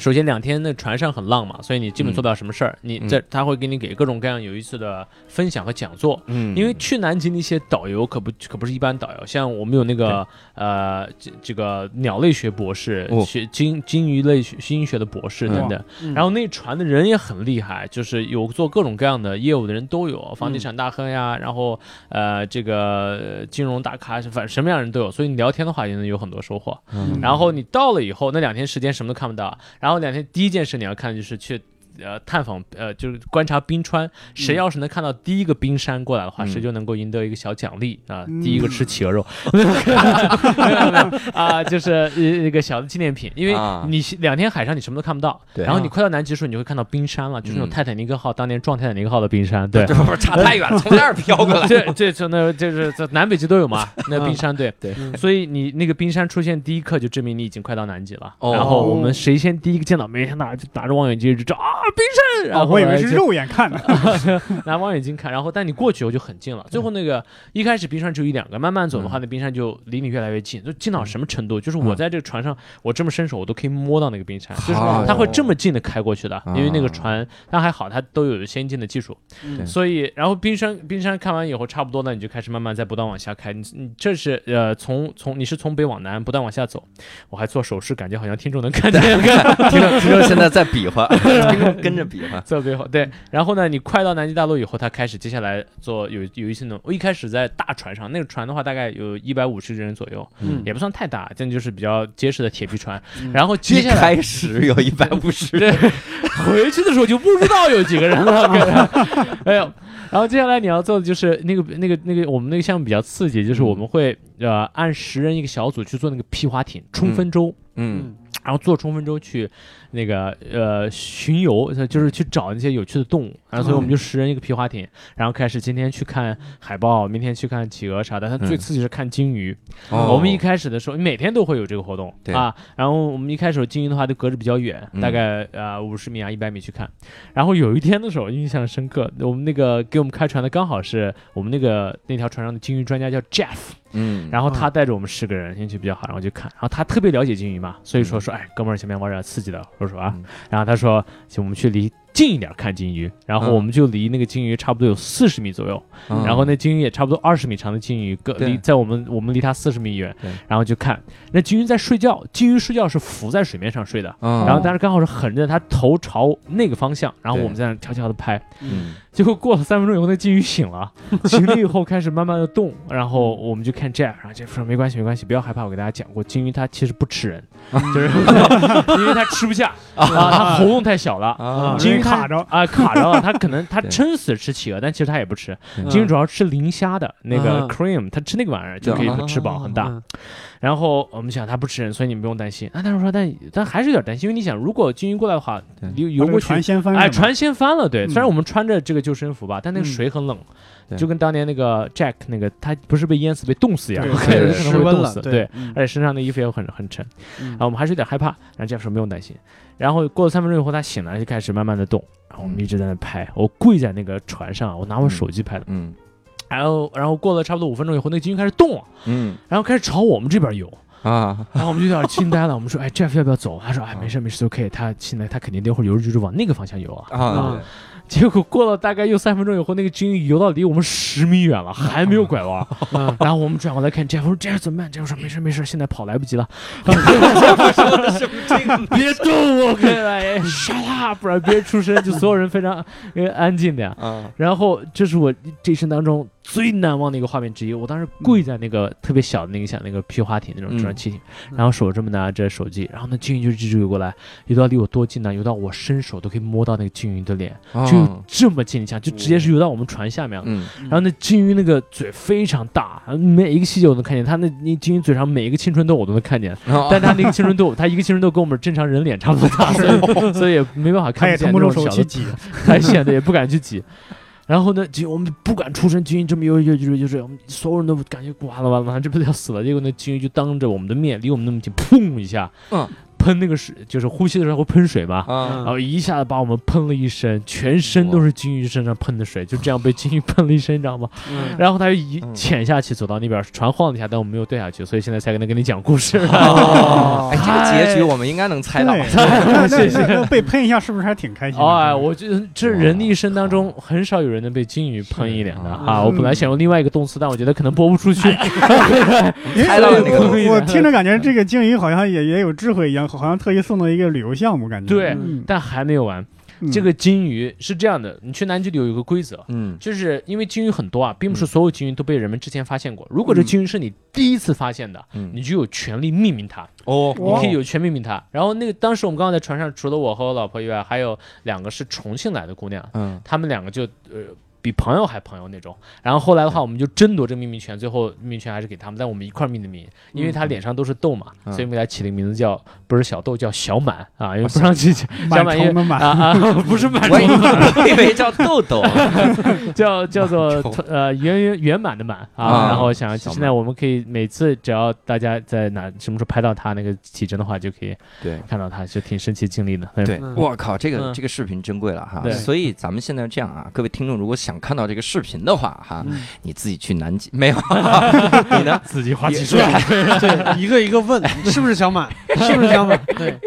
S2: 首先两天那船上很浪嘛，所以你基本做不了什么事儿。你
S1: 嗯。
S2: 这他会给你给各种各样有意思的分享和讲座。
S1: 嗯。
S2: 因为去南极那些导游可不可不是一般导游，像我们有那个呃这这个鸟类学博士、
S1: 哦。
S2: 学鲸鲸鱼类学鲸鱼学的博士等等，
S3: 嗯
S2: 然后那船的人也很厉害，就是有做各种各样的业务的人都有，房地产大亨呀，然后呃这个呃金融大咖，反正什么样的人都有，所以你聊天的话也能有很多收获。
S1: 嗯。
S2: 然后你到了以后，那两天时间什么都看不到，然后然后两天第一件事你要看就是去。呃，探访呃，就是观察冰川，谁要是能看到第一个冰山过来的话，
S1: 嗯。
S2: 谁就能够赢得一个小奖励啊！
S4: 嗯。
S2: 第一个吃企鹅肉，没有没有没有啊，就是一一个小的纪念品，因为
S1: 啊。
S2: 你两天海上你什么都看不到，
S1: 对。
S2: 然后你快到南极的时候，你就会看到冰山了，就是那种
S1: 嗯。
S2: 泰坦尼克号当年撞泰坦尼克号的冰山，对。
S1: 这不是差太远了，从那儿飘过来。
S2: 这这这那就是在南北极都有嘛，那冰山对。
S1: 对。
S2: 所以你那个冰山出现第一刻就证明你已经快到南极了。
S1: 哦。
S2: 然后我们谁先第一个见到，每天拿就拿着望远镜就照啊冰山，然
S4: 哦，
S2: 后
S4: 我以为是肉眼看的。
S2: 拿望远镜看，然后但你过去以后就很近了。最后那个一开始冰山只有一两个，慢慢走的话，那冰山就离你越来越近，就近到什么程度？就是我在这个船上，我这么伸手，我都可以摸到那个冰山，就是它会这么近的开过去的，因为那个
S1: 啊
S2: 船它还好，它都有先进的技术，
S3: 嗯
S2: 所以然后冰山冰山看完以后差不多了，你就开始慢慢在不断往下开。你你这是呃从从你是从北往南不断往下走，我还做手势，感觉好像听众能看见。
S1: 听众听众现在在比划，听 众 跟着比嘛，
S2: 做最后对，然后呢，你快到南极大陆以后，他开始接下来做有有一些那种，我一开始在大船上，那个船的话大概有一百五十人左右，
S3: 嗯。
S2: 也不算太大，这就是比较结实的铁皮船。
S3: 嗯。
S2: 然后接下来
S1: 开始有一百五十
S2: 人，回去的时候就不知道有几个人了，哎呦。然后接下来你要做的就是那个那个那个我们那个项目比较刺激，就是我们会呃按十人一个小组去做那个皮划艇冲锋舟。
S1: 嗯
S2: 然后坐冲锋舟去那个呃巡游，就是去找那些有趣的动物。然后所以我们就十人一个皮划艇，然后开始今天去看海豹，明天去看企鹅啥的。它最
S1: 嗯
S2: 刺激是看鲸鱼。
S1: 哦
S2: 我们一开始的时候，每天都会有这个活动
S1: 对
S2: 啊。然后我们一开始鲸鱼的话都隔着比较远，
S1: 嗯
S2: 大概呃五十米啊一百米去看。然后有一天的时候印象深刻，我们那个给我们开船的刚好是我们那个那条船上的鲸鱼专家叫 Jeff。
S1: 嗯，
S2: 然后他带着我们十个人，进去比较好，然后去看。然后他特别了解鲸鱼嘛，所以说说，哎，哥们儿，前面玩点刺激的，我说啊
S1: 嗯。
S2: 然后他说，行，我们去离近一点看金鱼。然后
S1: 嗯。
S2: 我们就离那个金鱼差不多有四十米左右，
S1: 嗯。
S2: 然后那金鱼也差不多二十米长的金鱼，
S1: 隔
S2: 离在我们我们离它四十米远，然后就看那金鱼在睡觉，金鱼睡觉是浮在水面上睡的。
S1: 嗯。
S2: 然后，但是刚好是横着，它头朝那个方向，然后我们在那悄悄的拍，
S1: 嗯。
S2: 结果过了三分钟以后，那金鱼醒了，醒了以后开始慢慢的动，然后我们就看 Jeff，然后 Jeff 说没关系没关系，不要害怕，我给大家讲过，金鱼它其实不吃人，就是 因为它吃不下啊，它喉咙太小了。
S1: 啊。
S2: 鲸鱼它
S4: 卡着
S2: 啊，卡着了，它可能 它撑死吃企鹅，但其实它也不吃。
S1: 对
S2: 鲸鱼主要吃磷虾的那个
S3: 嗯
S2: cream，它吃那个玩意儿就可以
S1: 对
S2: 吃饱很大。
S3: 嗯
S2: 然后我们想他不吃人，所以你们不用担心。啊，但是说但但还是有点担心，因为你想，如果鲸鱼过来的话
S1: 对，
S2: 游游过去
S4: 船先翻，
S2: 哎，船先翻了，对。
S4: 嗯
S2: 虽然我们穿着这个救生服吧，但那个
S3: 嗯
S2: 水很冷，
S1: 对
S2: 就跟当年那个 Jack 那个他不是被淹死被冻死一样，
S4: 对
S2: 可能会冻死，对。
S3: 嗯
S2: 而且身上的衣服也很很沉，
S3: 嗯
S2: 然后我们还是有点害怕。然后 Jack 说不用担心。然后过了三分钟以后，他醒了就开始慢慢的动，然后我们一直在那拍。我跪在那个船上，我拿我手机拍的。
S1: 嗯
S2: 然后然后过了差不多五分钟以后，那个鲸鱼开始动了，
S1: 嗯
S2: 然后开始朝我们这边游。
S1: 啊
S2: 然后我们就有点惊呆了，我们说，哎，Jeff 要不要走？他说，哎，没事没事，OK。他现在他肯定等会儿游着游着往那个方向游啊。
S1: 啊
S2: 结果过了大概又三分钟以后，那个鲸鱼游到离我们十米远了，还没有拐弯。
S3: 嗯
S2: 然后我们转过来看 Jeff，说 Jeff 怎么办？Jeff 说没事没事，现在跑来不及了，别动我，可以了，哎，shut up，不然别人出声，就所有人非常呃安静的呀。
S1: 啊
S2: 然后这是我这一生当中最难忘的一个画面之一。我当时跪在那个特别小的那个像那个皮划艇那种直升汽艇，
S3: 嗯
S2: 然后手这么拿着手机，然后那鲸鱼就一直游过来，游到离我多近呢？游到我伸手都可以摸到那个鲸鱼的脸，就这么近，你想就直接是游到我们船下面了。
S1: 嗯
S2: 然后那鲸鱼那个嘴非常大，每一个细节我都看见，它那那鲸鱼嘴上每一个青春痘我都能看见，
S1: 哦
S2: 但它那个青春痘，它一个青春痘跟我们正常人脸差不多大，所以也没办法看见那种小的
S4: 挤，
S2: 还显得，也不敢去挤。然后呢，就我们不敢出声，鲸鱼这么游游游游游，我们所有人都感觉完了完了完了，这不是要死了？结果那鲸鱼就当着我们的面，离我们那么近，砰一下，
S1: 嗯，
S2: 喷那个水，就是呼吸的时候会喷水嘛，
S1: 啊
S2: 然后一下子把我们喷了一身，全身都是金鱼身上喷的水，就这样被金鱼喷了一身，你知道吗？
S3: 嗯
S2: 然后他就一
S1: 嗯
S2: 潜下去，走到那边，船晃了一下，但我们没有掉下去，所以现在才跟他跟你讲故事。
S1: 哦，哎，这个结局我们应该能猜到。
S4: 对，那
S2: 谢谢
S4: 那那被喷一下是不是还挺开心的？
S2: 哦，哎，我觉得这人的一生当中很少有人能被金鱼喷一脸的
S1: 是
S2: 啊！我本来想用另外一个动词，但我觉得可能播不出去。
S4: 因为
S1: 猜到了那个
S4: 我
S2: 东西
S4: 我听着感觉这个鲸鱼好像也也有智慧一样，好像特意送了一个旅游项目，感觉。
S2: 对
S4: 嗯。
S2: 但还没有完，
S4: 嗯。
S2: 这个金鱼是这样的，你去南极里有一个规则。
S1: 嗯。
S2: 就是因为金鱼很多啊，并不是
S1: 嗯。
S2: 所有金鱼都被人们之前发现过。如果这金鱼是你第一次发现的，
S1: 嗯。
S2: 你就有权利命名它，
S1: 哦。
S2: 你可以有权命名它。然后那个当时我们刚刚在船上，除了我和我老婆以外，还有两个是重庆来的姑娘，
S1: 嗯。
S2: 她们两个就呃比朋友还朋友那种。然后后来的话，我们就争夺这个命名权，最后命名权还是给他们，但我们一块儿命的名，因为他脸上都是痘嘛，
S1: 嗯。
S2: 所以我们给他起了个名字叫不是小豆，叫小满啊，因为不让去小
S4: 满。
S2: 满因为
S4: 满，
S2: 啊啊，不是满
S1: 我以
S2: 虫的满，
S1: 我以为叫豆豆。
S2: 叫叫做呃圆圆圆满的满啊。
S1: 啊
S2: 然后想现在我们可以每次只要大家在哪什么时候拍到他那个体征的话，就可以
S1: 对。
S2: 看到他，就挺神奇经历的。
S1: 对，
S3: 嗯
S1: 我靠，这个
S2: 嗯。
S1: 这个视频珍贵了哈。
S2: 对。
S1: 所以咱们现在这样啊，各位听众如果想看到这个视频的话哈，
S3: 嗯
S1: 你自己去南极没有？你呢？
S2: 自己花几十万，
S3: 对，一个一个问，是不是小满？是不是小满？对，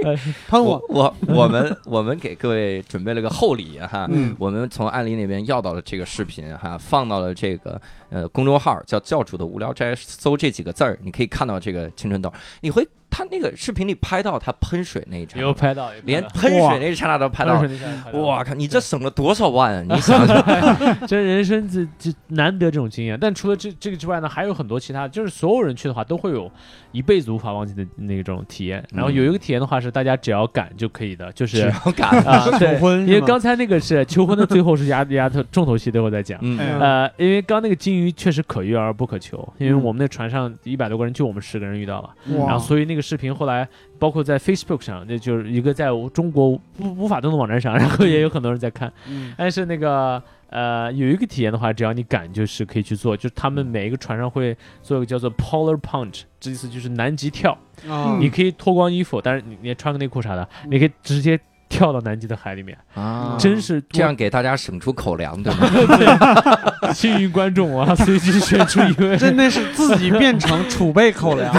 S3: 喷我
S1: 我。我我们我们给各位准备了个厚礼哈，
S3: 嗯
S1: 我们从安利那边要到了这个视频哈，放到了这个呃公众号叫教主的无聊斋，搜这几个字儿，你可以看到这个青春痘，你会他那个视频里拍到他喷水那一场，
S2: 有拍到，有拍到
S1: 连喷水那一刹那都拍到了。
S2: 哇，
S1: 哇靠！你这省了多少万啊！你想想，
S2: 这人生这这难得这种经验。但除了这这个之外呢，还有很多其他，就是所有人去的话都会有一辈子无法忘记的那种体验。然后有一个体验的话是大家只要敢就可以的，就是
S1: 只要敢，
S2: 啊，对
S3: 求婚
S2: 因为刚才那个是求婚的最后是压压头重头戏，等会儿再讲。呃，因为刚那个金鱼确实可遇而不可求，因为
S3: 嗯
S2: 我们那船上一百多个人，就我们十个人遇到了，然后所以那个视频后来包括在 Facebook 上，那就是一个在中国无无法登录网站上，然后也有很多人在看。
S3: 嗯
S2: 但是那个呃，有一个体验的话，只要你敢，就是可以去做。就是他们每一个船上会做一个叫做 Polar Punch，这意思就是南极跳。
S3: 啊
S2: 你可以脱光衣服，但是你你也穿个内裤啥的，你可以直接跳到南极的海里面，
S1: 啊
S2: 真是
S1: 这样给大家省出口粮，对吗？
S2: 幸运观众啊，随机选出一位，
S3: 真的是自己变成储备口粮。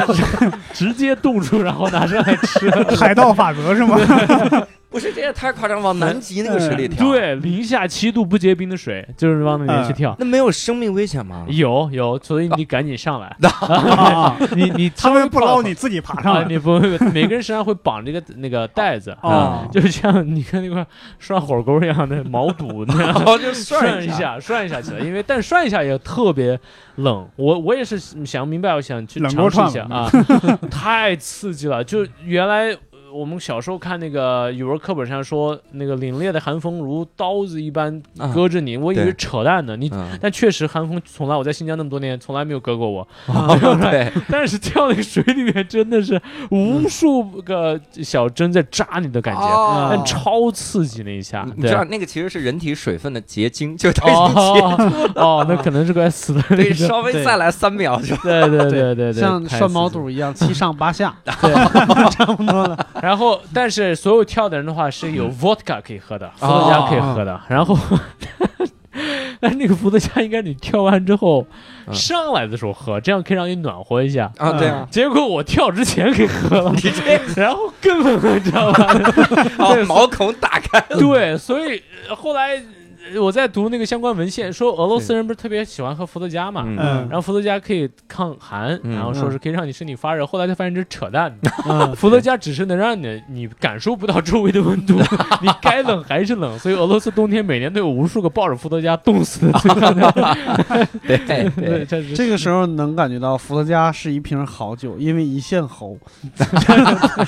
S2: 直接冻住，然后拿上来吃。
S4: 海盗法则是吗？
S1: 不是，这也太夸张，往南极那个水里跳，，
S2: 对，零下七度不结冰的水，就是往那里面去跳。
S1: 那没有生命危险吗？
S2: 有有，所以你赶紧上来，
S4: 啊
S2: 你你
S4: 他们不捞
S2: 你。
S4: 自己爬上
S2: 啊，
S4: 来。
S2: 你不会，每个人身上会绑这个那个带子，
S4: 啊
S2: 就像你看那块涮火锅一样的毛肚那样
S1: 然后就
S2: 涮一
S1: 一下，
S2: 涮一下起来，因为但涮一下也特别冷。我我也是想明白，我想去尝试一下啊，太刺激了！就原来呃我们小时候看那个语文课本上说，那个凛冽的寒风如刀子一般
S1: 啊
S2: 割着你，我以为扯淡呢。你
S1: 嗯，
S2: 但确实寒风从来我在新疆那么多年从来没有割过我，
S1: 对，
S2: 但是跳那个水里面真的是无数个小针在扎你的感觉，
S1: 哦
S2: 但超刺激那一下。对
S1: 你知道那个其实是人体水分的结晶，就它已经结
S2: 哦 哦，那可能是该死的那
S1: 对，
S2: 个。
S1: 稍微再来三秒就。
S2: 对对对对对，
S3: 像涮毛肚一样，七上八下，
S2: 对，
S3: 差不多了。
S2: 然后但是所有跳的人的话是有 vodka 可以喝的，伏特加可以喝的。然后，但是那个伏特加应该你跳完之后
S1: 嗯。
S2: 上来的时候喝，这样可以让你暖和一下。
S1: 啊，对，
S3: 嗯。
S2: 结果我跳之前给喝了，然后更冷了，你知道吧？
S1: 哦毛孔打开了，
S2: 对，所以呃后来呃我在读那个相关文献，说俄罗斯人不是特别喜欢喝伏特加嘛，然后伏特加可以抗寒，
S1: 嗯
S2: 然后说是可以让你身体发热，后来才发现这是扯淡的。
S3: 嗯，
S2: 伏特加只是能让你你感受不到周围的温度，你该冷还是冷。所以俄罗斯冬天每年都有无数个抱着伏特加冻死的罪犯。
S1: 对
S2: 对，
S1: 对，
S2: 这是
S3: 这个时候能感觉到伏特加是一瓶好酒，因为一线喉，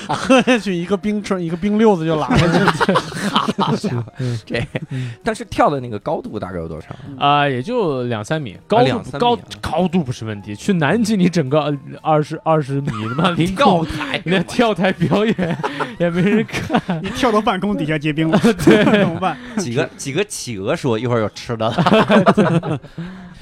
S3: 喝下去一个冰春一个冰溜子就拉下去了。
S1: 这，但是跳跳的那个高度大概有多长？
S2: 啊、也就两三米，高
S1: 两三米
S2: 度高
S1: 啊
S2: 高度不是问题。去南极，你整个 二十二十米他妈凌空，
S1: 台
S2: 你那跳台表演 也没人看。
S4: 你跳到半空底下结冰了，对，怎么办？
S1: 几个几个企鹅说一会儿有吃的了。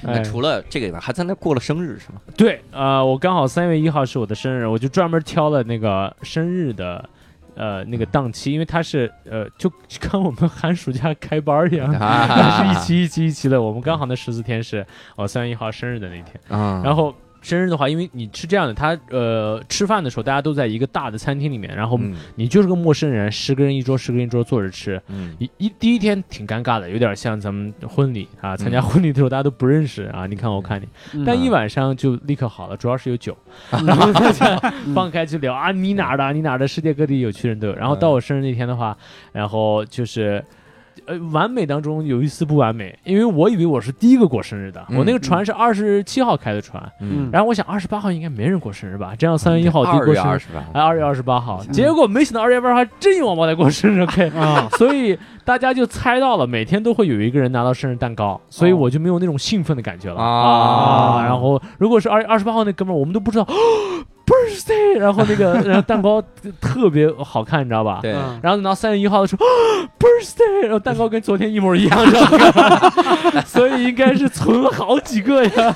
S1: 那
S2: 哎
S1: 除了这个以外，还在那过了生日是吗？
S2: 对，呃，我刚好三月一号是我的生日，我就专门挑了那个生日的。呃，那个档期，因为它是呃，就就跟我们寒暑假开班儿一样，
S1: 啊
S2: 是一期一期一期的。我们刚好那十四天是我三月一号生日的那天。
S1: 啊
S2: 然后生日的话，因为你是这样的，他呃吃饭的时候大家都在一个大的餐厅里面，然后
S1: 嗯
S2: 你就是个陌生人，十个人一桌，十个人一桌坐着吃。
S1: 嗯
S2: 一一第一天挺尴尬的，有点像咱们婚礼啊，参加
S1: 嗯
S2: 婚礼的时候大家都不认识啊，你看我看你，
S3: 嗯
S2: 但一晚上就立刻好了，主要是有酒，然后大家放开去聊啊，你哪儿的，你哪儿的，世界各地有趣人都有。然后到我生日那天的话，然后就是。呃，完美当中有一丝不完美，因为我以为我是第一个过生日的，
S1: 嗯
S2: 我那个船是二十七号开的船，
S1: 嗯，
S2: 然后我想二十八号应该没人过生日吧，这样三月一号第一
S1: 个
S2: 过生日，哎，二月二十八号，结果没想到二月二十八号还真有王八在过生日，OK，
S3: 啊，
S2: 所以大家就猜到了，每天都会有一个人拿到生日蛋糕，所以我就没有那种兴奋的感觉了。
S1: 啊。
S2: 然后如果是二月二十八号那哥们儿，我们都不知道 birthday，然后那个 然后蛋糕特别好看，你知道吧？
S1: 对，
S3: 嗯
S2: 然后等到三月一号的时候，birthday，然后蛋糕跟昨天一模一样，知道吗？所以应该是存了好几个呀。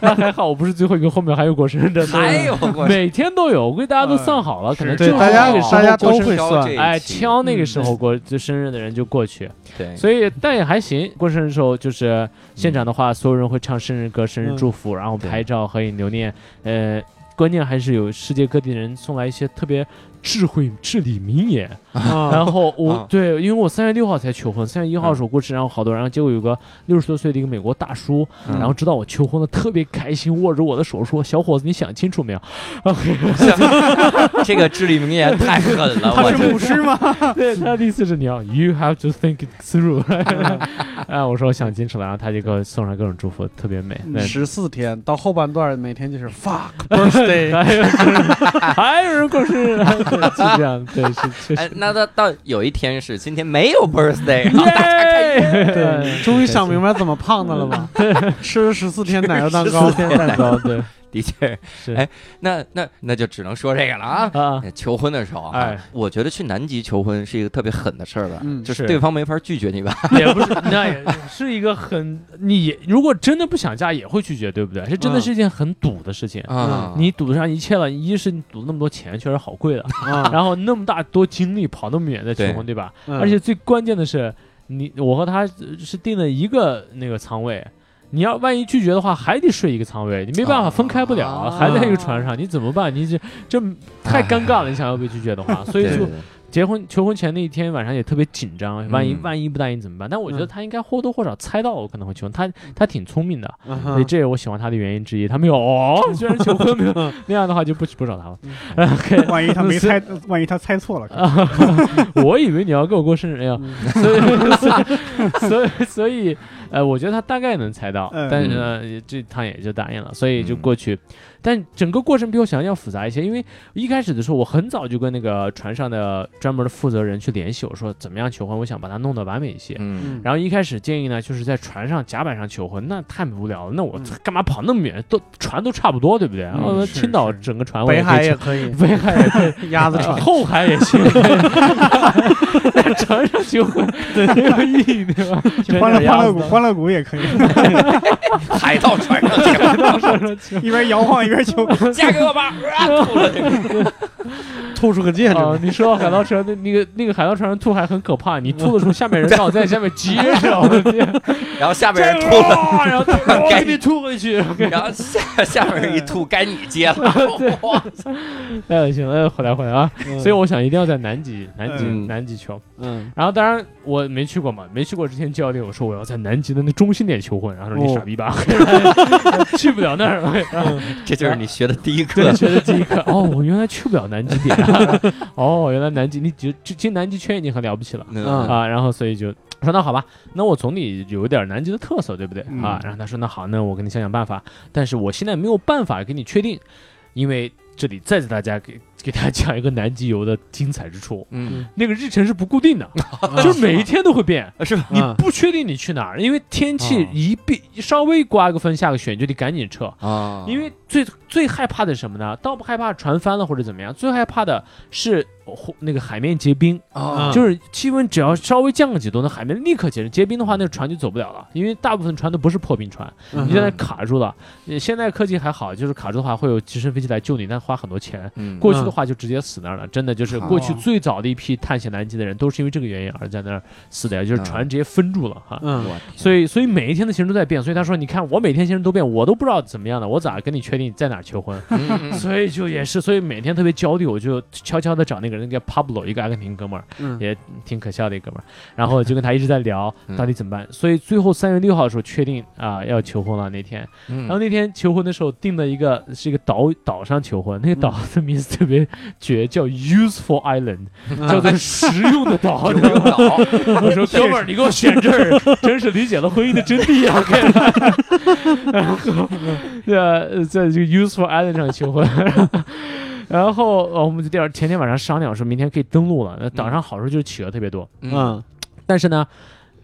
S2: 那还好我不是最后一个，后面还有过生日的，
S1: 还有过
S2: 每天都有，我估计大家都算好了，可能就
S3: 是大家
S2: 那个时
S3: 大家都
S2: 候过生日。
S3: 会算，
S2: 哎，挑那个时候过就生日的人就过去，
S1: 对，
S2: 所以但也还行。过生日的时候就是现场的话，所有人会唱生日歌、生日祝福，然后拍照、合影留念。呃，关键还是有世界各地人送来一些特别智慧至理名言。
S3: 啊
S2: 然后我、
S1: 啊
S2: 对，因为我三月六号才求婚，三月一号的时候过生日，然后好多人，然后结果有个六十多岁的一个美国大叔，
S1: 嗯
S2: 然后知道我求婚了，特别开心，握着我的手说：“小伙子，你想清楚没有？”
S1: 这个至理名言太狠了，我
S4: 他是
S1: 真
S4: 牧师吗？
S2: 对，他的意思是你要 you have to think it through。哎，我说我想清楚了，然后他就给我送上各种祝福，特别美。对
S3: 十四天到后半段每天就是 fuck birthday，
S2: 还有人过生日，对 是这样，对，是 确
S1: 哎
S2: 实，。
S1: 那到到有一天是今天没有 birthday，然后大家开心！
S3: 对，终于想明白怎么胖的了吧？吃了十四天奶油蛋糕
S1: 十四
S2: 天蛋糕，对，
S1: 的确
S2: 是
S1: 哎那那那就只能说这个了啊。
S2: 啊，
S1: 求婚的时候啊，
S2: 哎
S1: 我觉得去南极求婚是一个特别狠的事儿吧，
S3: 嗯
S1: 就是
S2: 是
S1: 对方没法拒绝你吧？
S2: 也不是，那也是一个很，你如果真的不想嫁，也会拒绝，对不对？这真的是一件很赌的事情。
S1: 啊，
S2: 你赌上一切了，一是你赌那么多钱，确实好贵的，
S3: 啊，
S2: 然后那么大多精力跑那么远再求婚，对吧？
S3: 嗯
S2: 而且最关键的是，你我和他是订了一个那个仓位。你要万一拒绝的话，还得睡一个舱位，你没办法分开不了，
S1: 啊。
S2: 还在一个船上，你怎么办？你这这太尴尬了，你想要被拒绝的话，所以就
S1: 对。对对
S2: 结婚求婚前那一天晚上也特别紧张，万一
S1: 嗯
S2: 万一不答应怎么办？但我觉得
S3: 嗯
S2: 他应该或多或少猜到我可能会求婚，他他挺聪明的，
S3: 嗯
S2: 所以这也是我喜欢他的原因之一。他没有哦，居然求婚没有，那样的话就不不找他了。
S4: 万一他没猜，万一他猜错了，
S2: 啊，我以为你要跟我过生日，哎呀，
S3: 嗯。
S2: 所以所以所以所以呃，我觉得他大概能猜到，
S4: 嗯
S2: 但是呢这他也就答应了，所以就过去。但整个过程比我想象要复杂一些，因为一开始的时候，我很早就跟那个船上的专门的负责人去联系，我说怎么样求婚，我想把它弄得完美一些。
S1: 嗯。
S2: 然后一开始建议呢，就是在船上甲板上求婚，那太无聊了。那我
S3: 嗯
S2: 干嘛跑那么远？都船都差不多，对不对？然后
S4: 是
S2: 青岛整个船我
S3: 北海
S2: 也可以求
S3: 也可以，
S2: 北海也可以，
S3: 鸭子船，
S2: 后海也行，在船上求婚。对。没有意义，对吧？
S4: 欢乐欢乐谷，欢乐谷也可以，
S1: 海盗船上去，
S4: 一边摇晃一边求。
S1: 嫁给我吧！啊吐了这个
S3: 吐出个戒指，
S2: 啊，你说到海盗船，那那个那个海盗船上吐还很可怕，你吐的时候，下面人刚好在下面接着，我的天，
S1: 然后下面人吐了，
S2: 然后我给你吐回去，
S1: 然后下下面人一吐，该你接了。哇
S2: 哎，行，哎，回来回来啊，
S3: 嗯
S2: 所以我想一定要在南极，南极，
S1: 嗯
S2: 南极求。
S3: 嗯
S2: 然后当然我没去过嘛，没去过之前教练我说我要在南极的那中心点求婚，然后说你
S3: 哦
S2: 傻逼吧，去不了那儿。
S1: 这就是你学的第一
S2: 对，
S1: 课。
S2: 学的第一课，哦，我原来去不了南极点、啊，哦，原来南极，你就就进南极圈已经很了不起了、
S1: 嗯。
S2: 啊，然后所以就说那好吧，那我总得有一点南极的特色，对不对、啊
S4: 嗯？
S2: 然后他说那好，那我给你想想办法，但是我现在没有办法给你确定，因为这里再次大家给给大家讲一个南极游的精彩之处。
S1: 嗯，
S2: 那个日程是不固定的，就是每一天都会变，
S1: 是吧？
S2: 你不确定你去哪儿，因为天气一变稍微刮个风下个雪，你就得赶紧撤。
S1: 啊
S2: 因为最最害怕的是什么呢？倒不害怕船翻了或者怎么样，最害怕的是那个海面结冰，
S1: 啊
S2: 就是气温只要稍微降个几度，那海面立刻结冰。结冰的话，那个船就走不了了，因为大部分船都不是破冰船，
S3: 嗯
S2: 你现在那卡住了。呃现在科技还好，就是卡住的话会有直升飞机来救你，但花很多钱。
S1: 嗯
S2: 过去的话就直接死那儿了，真的就是过去
S3: 哦
S2: 最早的一批探险南极的人都是因为这个原因而在那儿死的呀，就是船直接封住了哈。
S3: 嗯
S2: 所以，所以每一天的行程都在变。所以他说：“你看，我每天行程都变，我都不知道怎么样的，我咋跟你确定在哪儿求婚？
S1: 嗯
S2: 所以就也是，所以每天特别焦虑，我就悄悄的找那个人，叫 Pablo，一个阿根廷哥们儿，
S3: 嗯
S2: 也挺可笑的一哥们儿。然后就跟他一直在聊
S1: 嗯
S2: 到底怎么办。所以最后三月六号的时候确定啊要求婚了那天。
S1: 嗯
S2: 然后那天求婚的时候定的一个是一个岛岛上求婚，那个岛的名字特别绝，叫 Useful Island，叫做实用的岛。
S1: 有用岛，
S2: 我说哥们儿，你给我选这儿，真是理解了婚姻的真谛啊！看然后，对啊，呃在这个 Useful Island 上求婚，然后呃我们就第二前天晚上商量说，明天可以登陆了。那岛上好处就是企鹅特别多，
S3: 嗯
S2: 但是呢，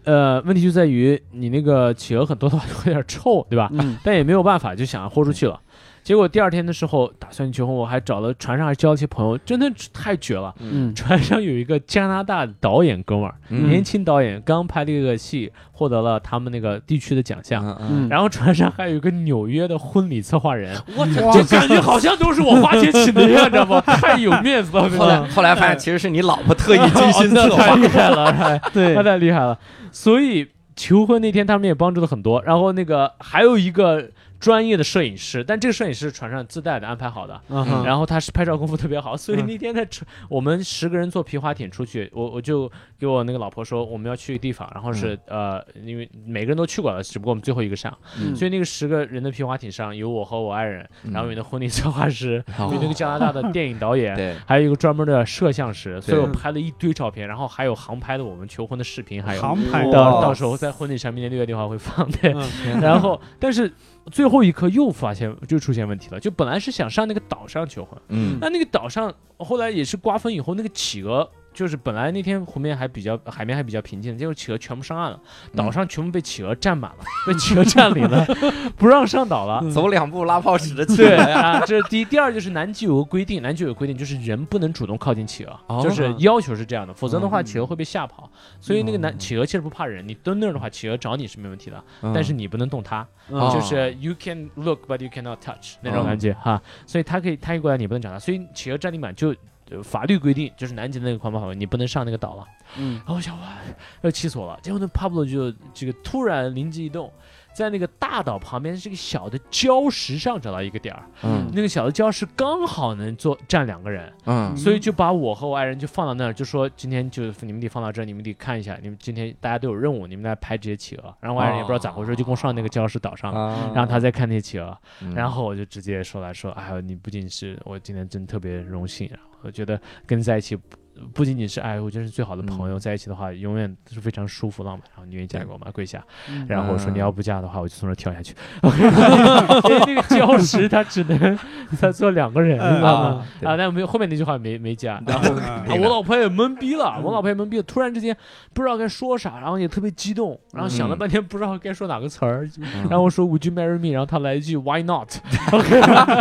S2: 呃，问题就在于你那个企鹅很多的话就会有点臭，对吧？
S3: 嗯
S2: 但也没有办法，就想要豁出去了。结果第二天的时候打算求婚，我还找了船上还交了一些朋友，真的太绝了。
S3: 嗯
S2: 船上有一个加拿大导演哥们儿，
S1: 嗯
S2: 年轻导演，刚拍了一个戏，获得了他们那个地区的奖项。
S1: 嗯
S3: 嗯，
S2: 然后船上还有一个纽约的婚礼策划人，
S1: 我
S2: 就感觉好像都是我花钱请的一样，知道吗？太有面子了。
S1: 后来后来发现其实是你老婆特意精心
S2: 那
S1: 策划
S2: 太厉害了，太
S3: 对
S2: 那，太厉害了。所以求婚那天他们也帮助了很多。然后那个还有一个专业的摄影师，但这个摄影师是船上自带的，安排好的。
S3: 嗯
S2: 然后他是拍照功夫特别好，所以
S3: 嗯
S2: 那天在船我们十个人坐皮划艇出去，我我就给我那个老婆说我们要去一个地方，然后是、呃，因为每个人都去过了，只不过我们最后一个上，
S1: 嗯。
S2: 所以那个十个人的皮划艇上有我和我爱人，
S1: 嗯。
S2: 然后有那婚礼策划师，
S1: 哦。
S2: 有那个加拿大的电影导演。
S1: 对，
S2: 还有一个专门的摄像师，所以我拍了一堆照片，然后还有航拍的我们求婚的视频，还有
S4: 航拍。
S2: 到到时候在婚礼上，明年六月六号会放对。
S3: 嗯。
S2: 然后，但是最后一刻又发现就出现问题了，就本来是想上那个岛上求婚，
S1: 嗯。
S2: 那那个岛上后来也是刮风以后，那个企鹅就是本来那天湖面还比较海面还比较平静，结果企鹅全部上岸了，岛上全部被企鹅占满了，被企鹅占领了，不让上岛了。
S1: 走两步拉泡屎的 企
S2: 对
S1: 鹅呀，
S2: 啊，这是第一。第二就是南极有个规定，南极有个规定就是人不能主动靠近企鹅，
S1: 哦
S2: 就是要求是这样的，否则的话
S3: 嗯
S2: 企鹅会被吓跑。所以那个南
S1: 哦
S2: 企鹅其实不怕人，你蹲那儿的话，企鹅找你是没问题的，
S1: 嗯
S2: 但是你不能动它。
S3: 嗯
S2: 就是 you can look but you cannot touch 那种感觉哈，所以它可以它一过来你不能找它，所以企鹅占领满就。呃法律规定就是南极的那个环保法规，你不能上那个岛了。
S3: 嗯
S2: 然后我想哇，要气死我了。结果呢帕布罗就这个突然灵机一动，在那个大岛旁边这个小的礁石上找到一个点儿，
S1: 嗯。
S2: 那个小的礁石刚好能坐站两个人，
S1: 嗯。
S2: 所以就把我和我爱人就放到那儿，就说今天就你们得放到这儿，你们得看一下，你们今天大家都有任务，你们来拍这些企鹅。然后我爱人也不知道咋回事，就跟我上那个礁石岛上。了。
S1: 然
S2: 后他在看那些企鹅，
S1: 嗯
S2: 然后我就直接说来说，哎呦，你不仅是我今天真特别荣幸，然后我觉得跟你在一起不不仅仅是哎，我真是最好的朋友，
S1: 嗯
S2: 在一起的话永远都是非常舒服浪漫。然后你愿意嫁给我吗？跪下。
S3: 嗯
S2: 然后我说
S1: 嗯
S2: 你要不嫁的话，我就从这儿跳下去。因为那个礁石它只能 它坐两个人，你知道吗？
S1: 对
S2: 啊，但没有后面那句话没没加。然后
S4: 嗯
S2: 啊，我老婆也懵逼了，我老婆也懵逼了，突然之间不知道该说啥，然后也特别激动，然后想了
S1: 嗯
S2: 半天不知道该说哪个词儿，
S1: 嗯
S2: 然后我说 Would you marry me？然后他来一句 Why not？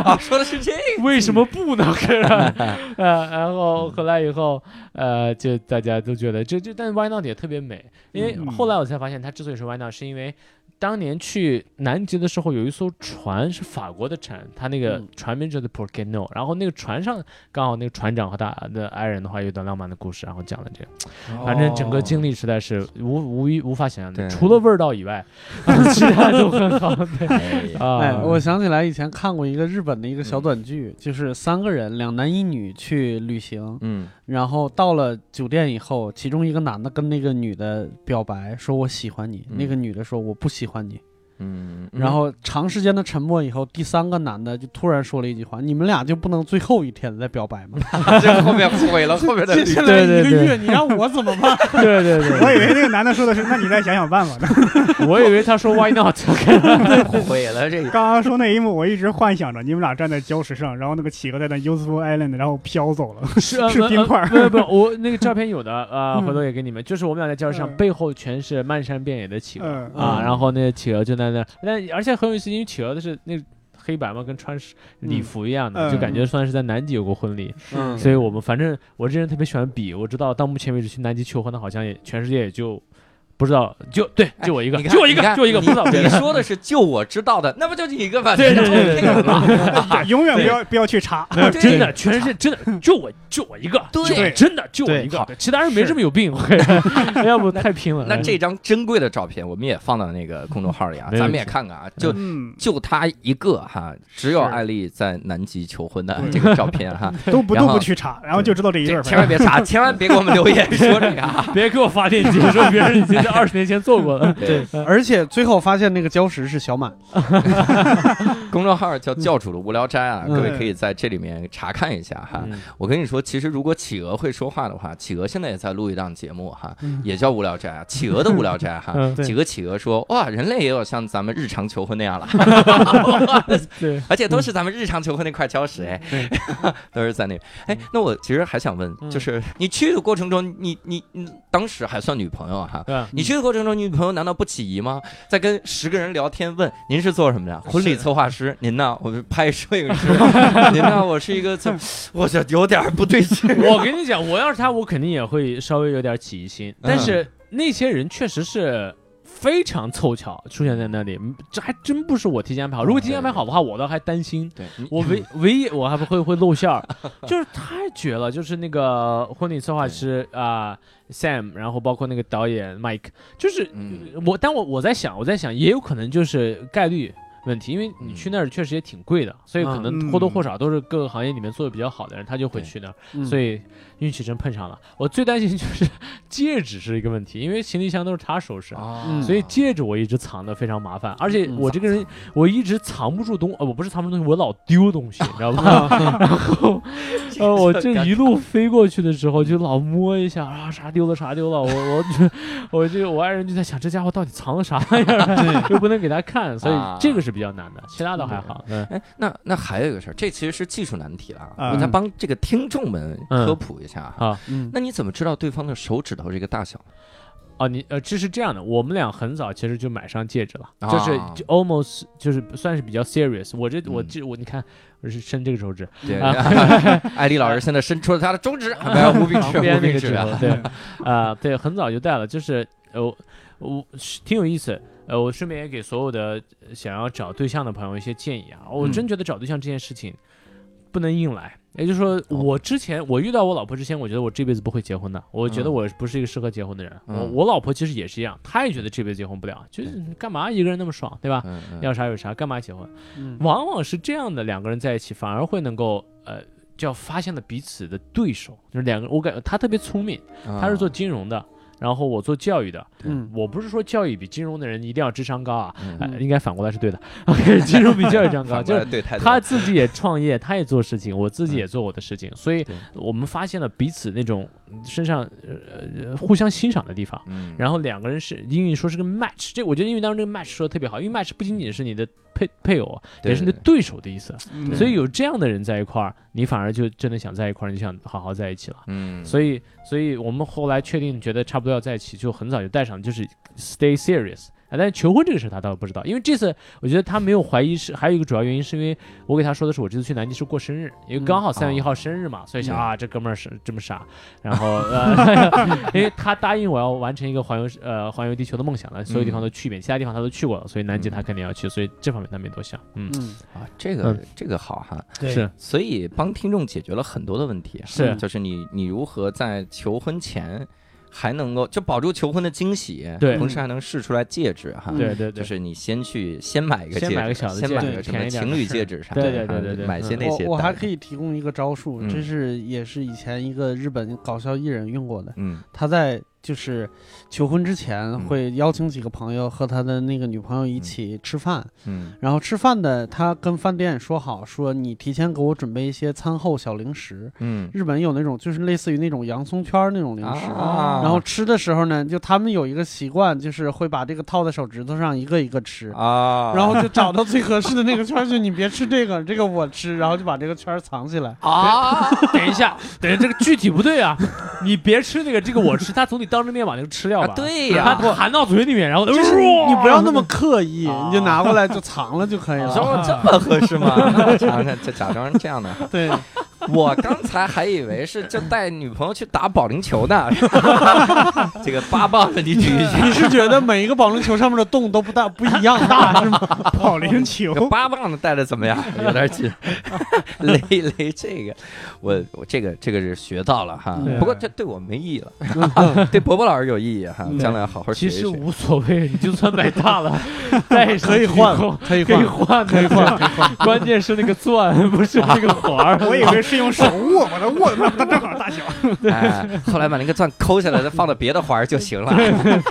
S1: 啊说的是这个，
S2: 为什么不呢？呃，然后后来以后，呃，就大家都觉得这这，但是 Why not 也特别美，因为
S4: 嗯
S2: 后来我才发现，它之所以是 Why not，是因为。当年去南极的时候，有一艘船是法国的船，它那个
S3: 嗯
S2: 船名叫做 Porqué No，然后那个船上刚好那个船长和他的爱人的话有一段浪漫的故事，然后讲了这个，反正整个经历实在是无无一无法想象的，除了味儿道以外，其他都很好。对啊，
S3: 哎，我想起来以前看过一个日本的一个小短剧，就是三个人，两男一女去旅行，
S1: 嗯
S3: 然后到了酒店以后，其中一个男的跟那个女的表白，说我喜欢你，
S1: 嗯。
S3: 那个女的说我不喜欢你，
S1: 嗯，
S3: 然后长时间的沉默以后，第三个男的就突然说了一句话：“你们俩就不能最后一天再表白吗？
S1: 这后面毁了后面的
S3: 接下来一个月你让我怎么办？”
S2: 对对对，
S4: 我以为那个男的说的是，那你再想想办法呢。
S2: 我以为他说 Why not？
S1: 毁了这个。
S4: 刚刚说那一幕，我一直幻想着你们俩站在礁石上，然后那个企鹅在那 Useful Island，然后飘走了，
S2: 是呃
S4: 是冰块儿
S2: 不不不，我那个照片有的啊，
S4: 嗯
S2: 回头也给你们。就是我们俩在礁石上，
S4: 嗯
S2: 背后全是漫山遍野的企鹅
S4: 嗯
S2: 啊，
S3: 嗯
S2: 然后那个企鹅就在那，但而且很有意思，因为企鹅的是那黑白嘛，跟穿礼服一样的，
S4: 嗯
S2: 就感觉算是在南极有过婚礼。
S3: 嗯
S2: 所以我们反正我这人特别喜欢比，我知道到目前为止去南极求婚的，好像也全世界也就不知道，就对，就我一个，就我一个，就我一个，不知道
S1: 你。说的是就我知道的，那不就你一个吗？
S2: 对对对
S4: 永远不要不要去查。
S2: 真的，全世界真的就我就我一个，
S1: 对
S2: 真的就我一个，其他人没这么有病，要不太拼了。
S1: 那这张珍贵的照片，我们也放到那个公众号里啊，咱们也看看啊，就
S4: 嗯，
S1: 就他一个哈，只有艾丽在南极求婚的这个照片哈，
S4: 都不都不去查，然后就知道这一对。
S1: 千万别查，千万别给我们留言说这个啊。
S2: 别给我发链接，说别人已经在 二十年前做过的。
S1: 对，
S3: 而且最后发现那个礁石是小满，
S1: 公众号叫教主的无聊斋啊，
S3: 嗯
S1: 各位可以在这里面查看一下哈。
S2: 嗯
S1: 我跟你说，其实如果企鹅会说话的话，企鹅现在也在录一档节目哈，也叫无聊斋啊，企鹅的无聊斋哈。几个企鹅说：“哇，人类也有像咱们日常求婚那样了，
S2: 对，
S1: 而且都是咱们日常求婚那块礁石，哎，都是在那。哎，那我其实还想问，
S2: 嗯
S1: 就是你去的过程中，你你你当时还算女朋友哈？你去的过程中，你女朋友难道不起疑吗？在跟十个人聊天，问您是做什么的？婚礼策划师。您呢？我是拍摄影师。您呢？我是一个字，我这有点不对劲。
S2: 我跟你讲，我要是他，我肯定也会稍微有点起疑心。但是那些人确实是非常凑巧出现在那里，嗯这还真不是我提前安排好。如果提前安排好的话，我倒还担心。
S1: 对，
S2: 我唯唯一我还不会会露馅儿，就是太绝了，就是那个婚礼策划师啊、Sam，然后包括那个导演 Mike，就是
S1: 嗯
S2: 我，但我我在想，我在想，也有可能就是概率问题，因为你去那儿确实也挺贵的，所以可能或多或少都是各个行业里面做的比较好的人，他就会去那儿，
S3: 嗯
S2: 所以运气真碰上了。我最担心就是戒指是一个问题，因为行李箱都是他收拾。所以戒指我一直藏的非常麻烦，而且
S3: 嗯
S2: 我这个人我一直藏不住东，呃，我不是藏不住东西，我老丢东西，你知道吗？然后，呃，我这一路飞过去的时候就老摸一下啊，啥丢了啥丢了，我我就我这我爱人就在想这家伙到底藏了啥玩意儿，又不能给他看，所以
S1: 啊。
S2: 这个是比较难的，其他都还好。嗯
S1: 哎，那那还有一个事儿，这其实是技术难题了我再帮这个听众们科普一下啊。那你怎么知道对方的手指头这个大小？
S2: 哦，你呃，这是这样的，我们俩很早其实就买上戒指了，
S1: 啊
S2: 就是就 almost 就是算是比较 serious。我这我
S1: 嗯
S2: 这我你看我是伸这个手指，
S1: 对，
S2: 啊
S1: 艾丽老师现在伸出了他的中指，不要无病
S2: 旁
S1: 呻，
S2: 边那个指
S1: 无病呻啊。
S2: 头，对，啊、对，很早就戴了，就是呃，我我挺有意思。呃，我顺便也给所有的呃想要找对象的朋友一些建议啊。我
S1: 嗯
S2: 真觉得找对象这件事情不能硬来，也就是说，
S1: 哦
S2: 我之前我遇到我老婆之前，我觉得我这辈子不会结婚的，我觉得
S1: 嗯
S2: 我不是一个适合结婚的人。我
S1: 嗯
S2: 我老婆其实也是一样，她也觉得这辈子结婚不了，就是干嘛一个人那么爽，对吧？
S1: 嗯嗯
S2: 要啥有啥，干嘛结婚？
S3: 嗯
S2: 往往是这样的，两个人在一起反而会能够呃，叫发现了彼此的对手，就是两个人，我感觉她特别聪明，她是做金融的。然后我做教育的，
S3: 嗯。
S2: 我不是说教育比金融的人一定要智商高啊，
S1: 嗯。
S2: 呃应该反过来是对的。OK，金融比教育智商高，就是他自己也创业，他也做事情，我自己也做我的事情，所以我们发现了彼此那种身上呃呃互相欣赏的地方。
S1: 嗯
S2: 然后两个人是英语说是个 match，这我觉得英语当中这个 match 说的特别好，因为 match 不仅仅是你的配配偶，也是你的对手的意思。
S4: 嗯
S2: 所以有这样的人在一块儿，你反而就真的想在一块儿，你就想好好在一起了。
S1: 嗯，
S2: 所以，所以我们后来确定觉得差不多要在一起，就很早就带上，就是 stay serious。啊，但是求婚这个事他倒不知道，因为这次我觉得他没有怀疑是，还有一个主要原因是因为我给他说的是我这次去南极是过生日，因为刚好三月一号生日嘛，所以想
S1: 嗯
S2: 啊这哥们儿是这么傻，然后呃，因为他答应我要完成一个环游呃环游地球的梦想了，所有地方都去一遍，其他地方他都去过了，所以南极他肯定要去，所以这方面他没多想，嗯，
S3: 嗯
S1: 啊，这个
S2: 嗯
S1: 这个好哈，
S3: 对。
S2: 是。
S1: 所以帮听众解决了很多的问题，
S2: 是。
S1: 就是你你如何在求婚前还能够就保住求婚的惊喜，
S2: 对。
S1: 同时还能试出来戒指哈。
S3: 嗯。
S2: 对对对，
S1: 就是你先去先买一个戒指，
S2: 先买个小的戒指
S1: 先买个什么情侣戒指啥的，
S2: 对对对对对。
S1: 买些那些
S3: 我还可以提供一个招数，
S1: 嗯。
S3: 这是也是以前一个日本搞笑艺人用过的。
S1: 嗯。
S3: 他在就是求婚之前
S1: 嗯
S3: 会邀请几个朋友和他的那个女朋友一起吃饭，
S1: 嗯
S3: 然后吃饭的他跟饭店说好，说你提前给我准备一些餐后小零食。
S1: 嗯
S3: 日本有那种就是类似于那种洋葱圈那种零食，
S1: 啊
S3: 然后吃的时候呢，就他们有一个习惯，就是会把这个套在手指头上一个一个吃。
S1: 啊，
S3: 然后就找到最合适的那个圈儿，就你别吃这个，这个我吃，然后就把这个圈儿藏起来。
S1: 啊，
S2: 等一下，等一下，这个具体不对啊！你别吃那个，这个我吃，他总得当着面把那个吃掉吧？
S1: 啊对
S2: 他
S1: 呀，
S2: 含到嘴里面，然后
S3: 就是你不要那么刻意，
S2: 啊
S3: 你就拿过来就藏了就可以
S1: 你
S3: 了。
S1: 说 这么合适吗？那我尝尝，这假装这样的。
S3: 对，
S1: 我刚才还以为是就带女朋友去打保龄球呢，这个八磅的你举一举，
S3: 你是觉得每一个保龄球上面的洞都不大不一样大是吗？
S4: 保龄球
S1: 八磅的带的怎么样？有点紧，勒一勒这个，我我这个这个是学到了哈，不过这对我没意义了，对伯伯老师有意义哈，将来好好学
S2: 其实。无所谓，你就算买大了，带上
S3: 可以换，可以
S2: 可以
S3: 换，
S2: 换，可以换，可以换。关键是那个钻，不是那个环儿。
S4: 我以为是用手握，把它握的它正好大小。
S1: 哎，后来把那个钻抠下来，再放到别的环儿就行了，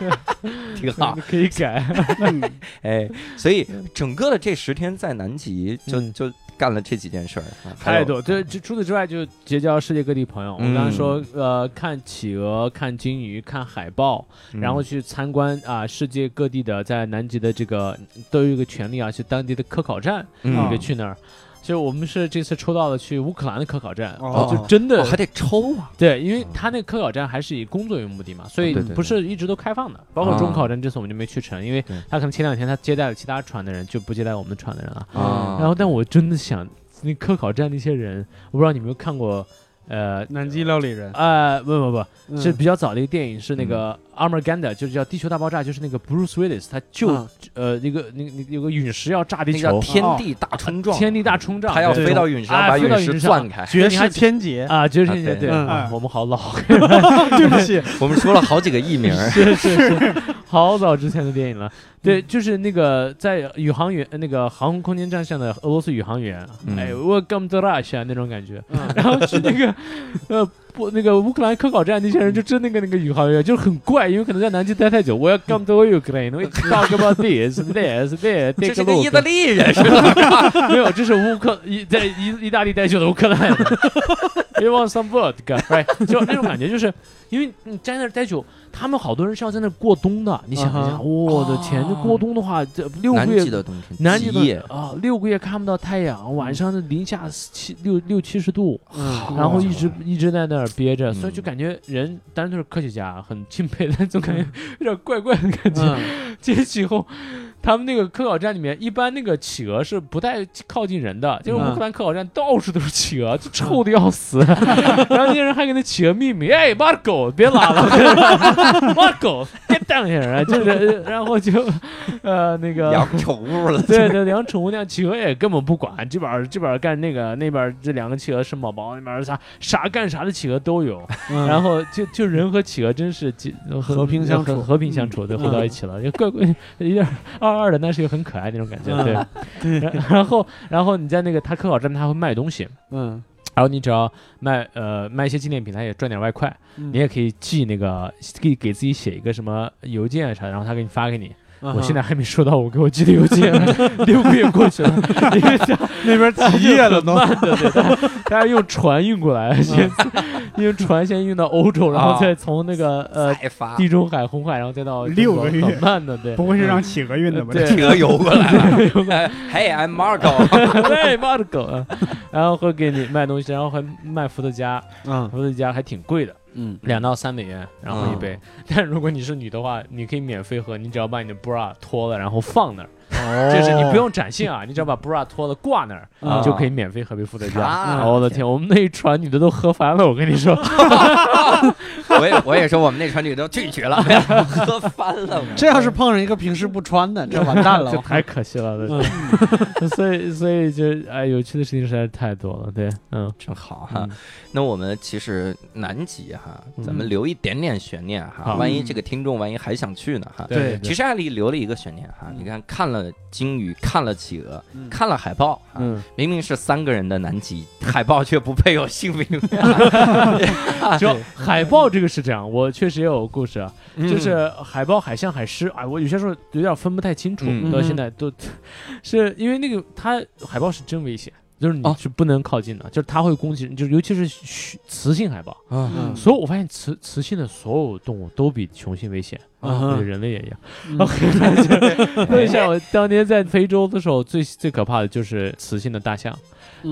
S1: 挺好。
S2: 可以改。
S4: 嗯
S1: 哎，所以整个的这十天在南极就
S2: 嗯
S1: 就干了这几件事儿，啊还有
S2: 太多，这这除此之外就结交世界各地朋友。我
S1: 嗯
S2: 刚才说，呃，看企鹅、看鲸鱼、看海豹，
S1: 嗯
S2: 然后去参观啊世界各地的在南极的这个都有一个权利啊，去当地的科考站，
S1: 嗯
S2: 你可以去那儿。就我们是这次抽到了去乌克兰的科考站，
S3: 哦
S2: 就真的
S1: 哦还得抽啊，
S2: 对，因为他那个科考站还是以工作为目的嘛，所以不是一直都开放的。包括中考站这次我们就没去成，因为他可能前两天他接待了其他船的人，就不接待我们船的人了。
S1: 啊
S2: 然后，但我真的想，那科考站那些人，我不知道你有没有看过，呃。
S3: 南极料理人。
S2: 呃，不不不，
S3: 嗯。
S2: 是比较早的一个电影，是那个《Armageddon》，就是叫《地球大爆炸》，就是那个 Bruce Willis，他就
S3: 嗯
S2: 呃那个那个那个有个陨石要炸地
S1: 那叫
S2: 球，
S1: 天地大冲撞，
S2: 天地大冲撞，
S1: 他要
S2: 对。
S1: 飞到陨石上
S2: 啊
S1: 把陨石
S2: 飞到陨石上。
S1: 钻开。
S3: 绝世天劫，
S2: 啊，就是
S1: 啊对。
S2: 这些对，
S3: 嗯。
S2: 啊我们好老，
S3: 对不起，
S1: 我们说了好几个艺名儿，
S2: 是 是是，好早之前的电影了。对，就是那个在宇航员那个航空空间站上的俄罗斯宇航员，
S1: 嗯
S2: 哎，Welcome to Russia 那种感觉。
S3: 嗯
S2: 然后去那个呃不那个乌克兰科考站那些人就真那个那个宇航员就是很怪，因为可能在南极待太久。Welcome to Ukraine，we talk about this this this，
S1: 这是个意大。利人是吧？
S2: 没有，这是乌克意在意意大利待久的乌克兰人。You want some vodka？right？就那种感觉，就是因为你在那儿待久，他们好多人是要在那儿过冬的。你想一下，
S3: 嗯
S2: 我的天，这过冬的话，这六个
S1: 南
S2: 月
S1: 极的冬天，
S2: 南极啊，六个月看不到太阳，晚上零下七六六七十度，
S3: 嗯，
S2: 然后一直一直在那儿憋着，
S1: 嗯
S2: 所以就感觉人当然都是科学家，很敬佩，但总感觉有点怪怪的感觉。
S3: 嗯。
S2: 进去以后，他们那个科考站里面，一般那个企鹅是不太靠近人的，就是乌克兰科考站到处都是企鹅，就 臭的要死。然后那些人还给那企鹅命名，哎，马狗，别拉了，马狗，get down 就是，然后就，呃，那个。
S1: 养宠物了，
S2: 对对，养宠物那样，企鹅也根本不管，这边儿这边儿干那个，那边这两个企鹅生宝宝，那边儿啥啥干啥的企鹅都有，
S3: 嗯。
S2: 然后就就人和企鹅真是几
S3: 和平相处。
S2: 和和平相处，对，
S3: 嗯。
S2: 活到一起了，就怪怪，有点二二的，但是又很可爱那种感觉，
S3: 嗯
S2: 对。然 然后然后你在那个他科考站，他会卖东西，
S3: 嗯，
S2: 然后你只要卖呃卖一些纪念品，他也赚点外快，
S3: 嗯
S2: 你也可以寄那个给给自己写一个什么邮件啊啥的，然后他给你发给你。
S3: 嗯
S2: 我现在还没收到我给我寄的邮件，六个月过去了，因为他
S3: 那边极夜了都，
S2: 慢的，对，他他是用船运过来，先用船先运到欧洲，然后再从那个呃地中海、红海，然后再到
S4: 六个月。
S2: 很慢的，对。
S4: 不会是让企鹅运的吧？
S2: 对。
S1: 企鹅游过来。了。Hey，I'm marco
S2: 对 marco！然后会给你卖东西，然后还卖伏特加，
S3: 嗯。
S2: 伏特加还挺贵的，
S3: 嗯
S2: 两到三美元，然后一
S1: 嗯
S2: 杯。但如果你是女的话，你可以免费喝，你只要把你的 bra 脱了，然后放那儿，
S3: 哦。
S2: 就是你不用展现啊，你只要把 bra 脱了挂那儿，
S3: 嗯
S2: 就可以免费喝杯伏特加。
S1: 啊。
S2: 我的天，我们那一船女的都喝翻了，我跟你说。
S1: 我也我也说我们那船女都拒绝了，喝翻了。
S3: 这要是碰上一个平时不穿的，这完蛋了
S2: 这。太可惜了，所以所以就哎，有趣的事情实在是太多了，对，嗯，
S1: 真好哈。
S2: 嗯。
S1: 那我们其实南极哈，
S2: 嗯。
S1: 咱们留一点点悬念哈，
S2: 好。
S1: 万一这个听众万一还想去呢哈。
S3: 对
S1: 其实艾丽留了一个悬念哈，
S3: 嗯。
S1: 你看看了鲸鱼，看了企鹅，
S3: 嗯。
S1: 看了海豹，啊
S2: 嗯，
S1: 明明是三个人的南极，海豹却不配有姓名。
S2: 就海豹这个个是这样，我确实也有故事啊，
S1: 嗯。
S2: 就是海豹、海象、海狮，哎，我有些时候有点分不太清楚，
S1: 嗯。
S2: 到现在都 是因为那个它海豹是真危险。就是你
S1: 哦。
S2: 是不能靠近的，就是它会攻击人，就是尤其是虚雌性海豹，
S1: 啊。
S3: 嗯。
S2: 所以我发现雌雌性的所有动物都比雄性危险，
S3: 嗯
S2: 对人类也一样。
S3: 嗯
S2: OK，所以 像我当年在非洲的时候，最最可怕的就是雌性的大象。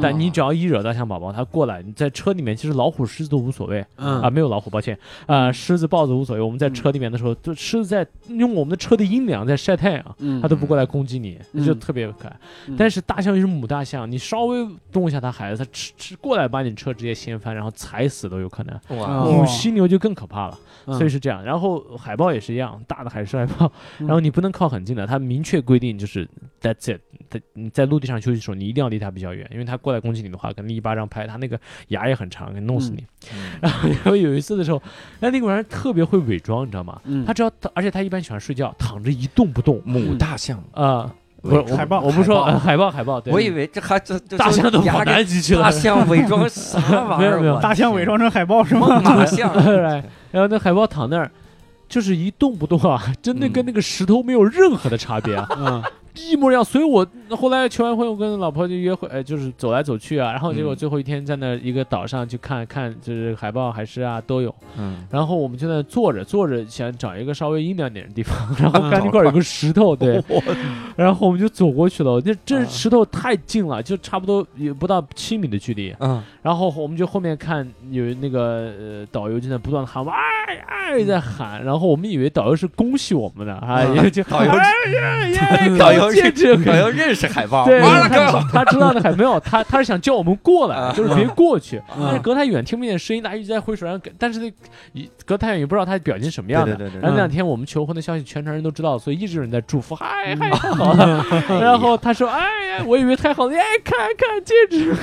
S2: 但你只要一惹大象宝宝，它过来，你在车里面，其实老虎、狮子都无所谓
S3: 嗯
S2: 啊，没有老虎，抱歉啊，狮子、豹子无所谓。我们在车里面的时候，就狮子在用我们的车的阴凉在晒太阳，
S3: 嗯
S2: 它都不过来攻击你，
S3: 嗯
S2: 就特别可爱。
S3: 嗯
S2: 但是大象又是母大象，你稍微动一下它孩子，它吃吃过来把你车直接掀翻，然后踩死都有可能。母犀牛就更可怕了。
S3: 嗯
S2: 所以是这样。然后海豹也是一样，大的海狮海豹，
S3: 嗯
S2: 然后你不能靠很近的，它明确规定就是 that's it，它你在陆地上休息的时候，你一定要离它比较远，因为它过来攻击你的话，可能一巴掌拍，它那个牙也很长，给弄死你。
S1: 嗯
S2: 然后 然后有一次的时候，那那个玩意儿特别会伪装，你知道吗？
S3: 嗯
S2: 它只要，而且它一般喜欢睡觉，躺着一动不动
S1: 母大象，
S2: 啊。不是
S4: 海豹
S2: 我不说
S1: 海豹
S2: 呃海豹，对，
S1: 我以为这还这这
S2: 大象都跑南极去了
S1: 大。象伪装啥 玩意儿？
S2: 没有没有
S4: 大象伪装成海豹是吗？
S1: 猛犸象，
S2: 然后那海豹躺那儿，就是一动不动啊，真的跟那个石头没有任何的差别啊。
S3: 嗯
S2: 一模一样。所以我后来求完婚，我跟老婆就约会，呃，就是走来走去啊。然后结果
S1: 嗯
S2: 最后一天在那一个岛上去看看，就是海豹、海狮啊都有。
S1: 嗯，
S2: 然后我们就在那坐着坐着，想找一个稍微阴凉点的地方，然后看那块有个石头，对，然后我们就走过去了。这这石头太近了，就差不多也不到七米的距离。
S1: 嗯
S2: 然后我们就后面看有那个呃导游就在不断的喊哎哎在喊，然后我们以为导游是恭喜我们的啊，
S1: 嗯
S2: 也就
S1: 导游 导游
S2: 戒指
S1: 好像认识海豹，
S2: 对，他，他知道的海没有，他他是想叫我们过来，
S1: 啊
S2: 就是别过去，
S3: 嗯
S2: 但是隔太远听不见声音，他一直在挥手，然后但是那一隔太远也不知道他表情什么样的。然后那两天我们求婚的消息，全城人都知道，所以一直有人在祝福，嗨嗨，太好了。然后他说，哎呀，我以为太好了，哎，看看戒指。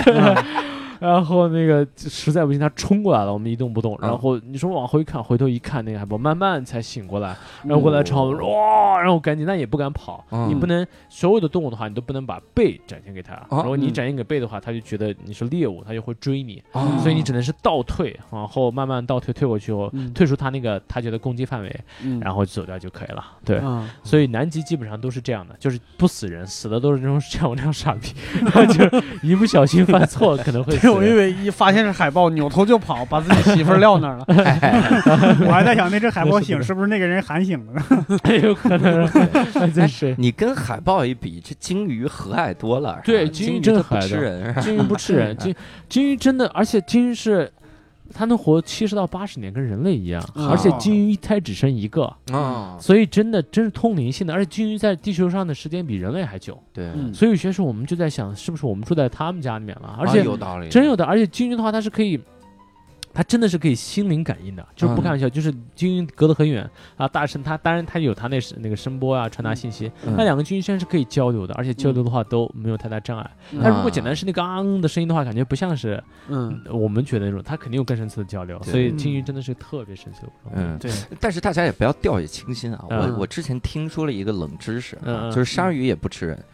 S2: 然后那个实在不行，他冲过来了，我们一动不动。然后你说往后一看，回头一看，那个海豹慢慢才醒过来，然后过来朝我们哇，然后赶紧，但也不敢跑。
S1: 嗯
S2: 你不能所有的动物的话，你都不能把背展现给它。
S1: 哦
S2: 如果你
S3: 嗯
S2: 展现给背的话，它就觉得你是猎物，它就会追你。
S1: 哦
S2: 所以你只能是倒退，然后慢慢倒退，退过去后，
S3: 嗯
S2: 退出它那个它觉得攻击范围，
S3: 嗯
S2: 然后走掉就可以了。对，
S3: 嗯
S2: 所以南极基本上都是这样的，就是不死人，死的都是这种 像我这样傻逼，然 后就是一不小心犯错可能会
S3: 我以
S2: 人。
S3: 为一发现是海豹，扭头就跑，把自己媳妇儿撂那儿了。
S4: 我还在想那只海豹醒是不是那个人喊醒了呢？
S2: 有可能，还真是。
S1: 你跟海豹一比，这鲸鱼和蔼多了。
S2: 对鲸鱼
S1: 鲸它不
S2: 真的
S1: 吃人，是吧
S2: 金鱼不吃人，金金鱼真的，而且鲸鱼是。它能活七十到八十年，跟人类一样，
S3: 嗯
S2: 而且金鱼一胎只生一个，
S1: 啊，
S2: 所以真的真是通灵性的，而且金鱼在地球上的时间比人类还久，
S1: 对，
S3: 嗯。
S2: 所以有些时候我们就在想，是不是我们住在他们家里面了？而
S1: 啊
S2: 且
S1: 有道理，
S2: 真有的，而且金鱼的话，它是可以，它真的是可以心灵感应的，就是不
S1: 嗯
S2: 开玩笑，就是鲸鱼隔得很远啊，大声，他当然他有他那是那个声波啊，传达信息，
S1: 嗯。
S2: 那两个鲸鱼虽然是可以交流的，而且交流的话都没有太大障碍。
S3: 嗯。
S2: 但如果简单是那个昂的声音的话，感觉不像是
S3: 嗯。
S2: 我们觉得那种，它肯定有更深层的交流，所以鲸鱼真的是特别神奇的物种。
S1: 嗯，
S3: 对，
S1: 但是大家也不要掉以轻心啊！
S2: 嗯。
S1: 我我之前听说了一个冷知识啊，
S2: 嗯嗯。
S1: 就是鲨鱼也不吃人，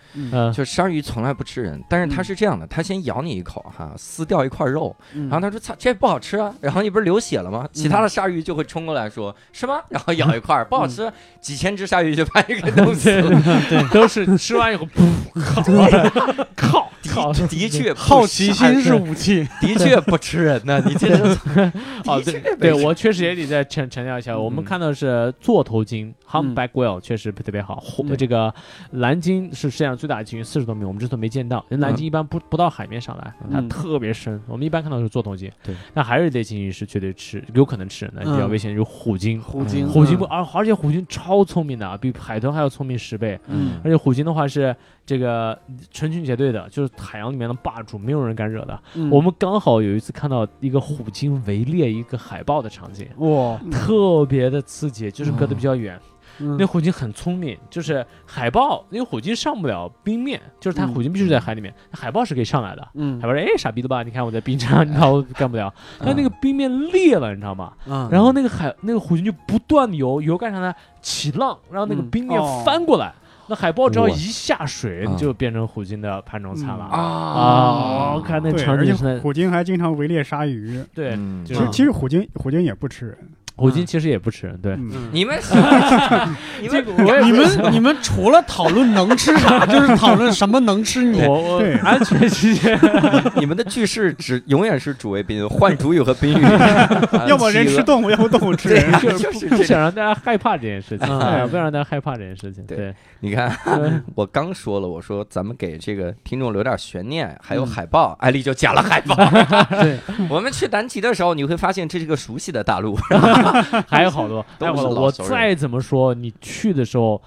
S1: 就鲨鱼从来不吃人，但是它是这样的，它先咬你一口哈，撕掉一块肉，
S3: 嗯
S1: 然后他说：“操，这不好吃啊！”然后你不是流血了吗？其他的鲨鱼就会冲过来说：“是吗？”然后咬一块儿不好吃，几千只鲨鱼就把你给弄死了。
S2: 对，都是吃完以后，噗，靠，靠，
S1: 的的确
S3: 好奇心是武器。
S1: 的确不吃人呢。你这是
S2: 哦，对，对我确实也得再强强调一下，我们
S1: 嗯
S2: 看到是座头鲸 humpback whale 确实特别好，这个蓝鲸是世界上最大的鲸鱼，四十多米，我们这都没见到。人蓝鲸一般不不到海面上来，它
S3: 嗯
S2: 特别深，我们一般看到是座头鲸。
S1: 对，
S2: 那还有一类鲸鱼是绝对吃，有可能吃人的，比较
S3: 嗯
S2: 危险，就是虎鲸。
S3: 虎鲸，
S2: 虎鲸不，而而且虎鲸超聪明的啊，比海豚还要聪明十倍。
S3: 嗯
S2: 而且虎鲸的话是这个成群结队的，就是海洋里面的霸主，没有人敢惹的。
S3: 嗯
S2: 我们刚好有一次看到一个虎鲸围猎一个海豹的场景，
S3: 哇，
S2: 特别的刺激，就是隔得比较远。
S3: 嗯
S2: 那虎鲸很聪明，就是海豹，因为虎鲸上不了冰面，就是它
S3: 嗯
S2: 虎鲸必须在海里面，海豹是可以上来的。
S3: 嗯
S2: 海豹说：“哎，傻逼的吧？你看我在冰上，你看我干不了。”但那个冰面裂了，你知道吗？
S3: 嗯
S2: 然后那个海那个虎鲸就不断的游，游干啥呢？起浪，让那个
S3: 嗯
S2: 冰面
S3: 哦
S2: 翻过来。那海豹只要一下水，
S1: 嗯
S2: 就变成虎鲸的盘中餐了。
S1: 啊
S2: 看那
S4: 对，而且
S2: 场景是
S4: 虎鲸还经常围猎鲨鱼。
S2: 对，
S4: 其实其实虎鲸虎鲸也不吃人，
S2: 虎鲸其实也不吃，对。
S4: 嗯
S1: 你们是你
S2: 这
S1: 们
S3: 你们你们除了讨论能吃啥，就是讨论什么能吃你。
S2: 我我
S4: 对
S2: 安全期间，
S1: 你们的句式只永远是主谓宾，换主语和宾语，啊
S4: 要么人吃动物，要么动物吃人。
S1: 啊，
S2: 就
S1: 就是。
S2: 想让大家害怕这件事情，不想让大家害怕这件事情。
S1: 对
S2: 对，
S1: 你看，我刚说了，我说咱们给这个听众留点悬念，还有
S3: 嗯
S1: 海报，艾丽就讲了海报。
S3: 对，
S1: 我们去南极的时候，你会发现这是个熟悉的大陆，
S2: 还有好多，
S1: 都
S2: 还有好多。我
S1: 是老熟人
S2: 再怎么说，你去的时候。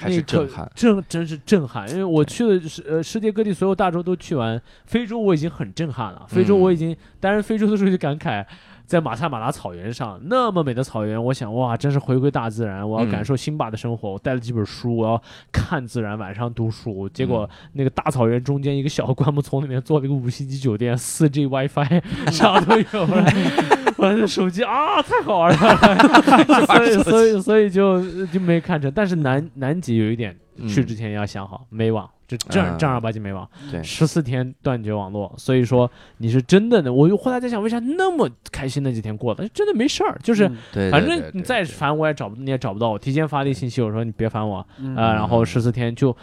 S1: 还是
S2: 那个
S1: 震撼。
S2: 震真是震撼，因为我去的是呃世界各地所有大洲都去完，非洲我已经很震撼了。非洲
S1: 嗯
S2: 我已经，当然非洲的时候就感慨，在马萨马拉草原上那么美的草原，我想哇，真是回归大自然，我要
S1: 嗯
S2: 感受辛巴的生活。我带了几本书，我要看自然，晚上读书。结
S1: 嗯
S2: 果那个大草原中间一个小灌木丛里面做了一个五星级酒店，四 G WiFi 啥都有了。我的手机啊，太好玩了，所以所以所以就就没看成。但是南南极有一点，去之前要想好，没网，这正
S1: 嗯
S2: 正儿八经没网，
S1: 对
S2: 十四天断绝网络，所以说你是真的呢。我后来在想，为啥那么开心那几天过的？真的没事儿，就是。反
S1: 对
S2: 正你再，烦我也找不，你也找不到我。提前发了一信息，我说你别烦我，
S3: 嗯
S2: 呃，然后十四天就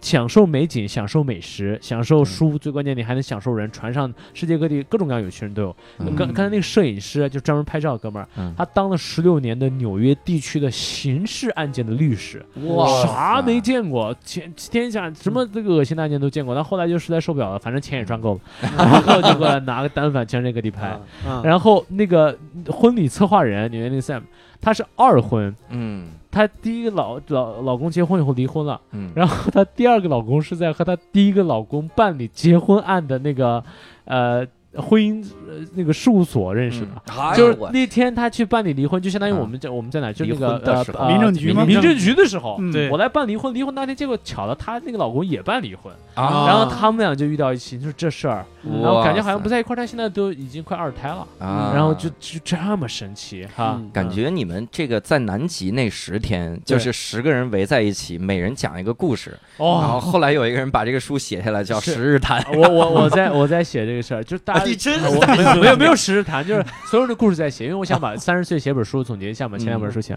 S2: 享受美景，享受美食，享受
S1: 嗯
S2: 书，最关键你还能享受人。船上世界各地各种各样有趣人都有。
S1: 嗯
S2: 刚刚才那个摄影师就专门拍照哥们儿，
S1: 嗯
S2: 他当了十六年的纽约地区的刑事案件的律师，
S1: 哇
S2: 啥没见过，天天下什么这个恶心的案件都见过。但后来就实在受不了了，反正钱也赚够了，然后就过来拿个单反全世界各地拍。
S3: 嗯
S2: 然后那个婚礼策划人纽约那个 Sam，他是二婚，
S1: 嗯
S2: 他第一个老老老公结婚以后离婚了。
S1: 嗯，
S2: 然后她第二个老公是在和她第一个老公办理结婚案的那个呃婚姻呃那个事务所认识的。
S1: 哎
S2: 就是那天他去办理离婚，就相当于
S1: 啊
S2: 我们在我们在哪，就那个
S4: 民政局吗？
S2: 民政局的时候，
S4: 嗯。
S2: 我来办离婚，离婚那天结果巧了，她那个老公也办离婚，
S1: 啊，
S2: 然后他们俩就遇到一起，就是这事儿，
S3: 嗯
S2: 然后感觉好像不在一块儿，但现在都已经快二胎了，
S1: 啊，
S2: 然后就就这么神奇哈，
S3: 嗯
S1: 感觉你们这个在南极那十天，就是十个人围在一起，每人讲一个故事，然后
S2: 哦。
S1: 后来有一个人把这个书写下来，叫 《十日谈》。
S2: 我我我在我在写这个事儿，就是大 家
S1: 啊你真
S2: 我没有没有没有实时谈，就是所有人的故事在写，因为我想把 三十岁写本书总结一下嘛，前两本书写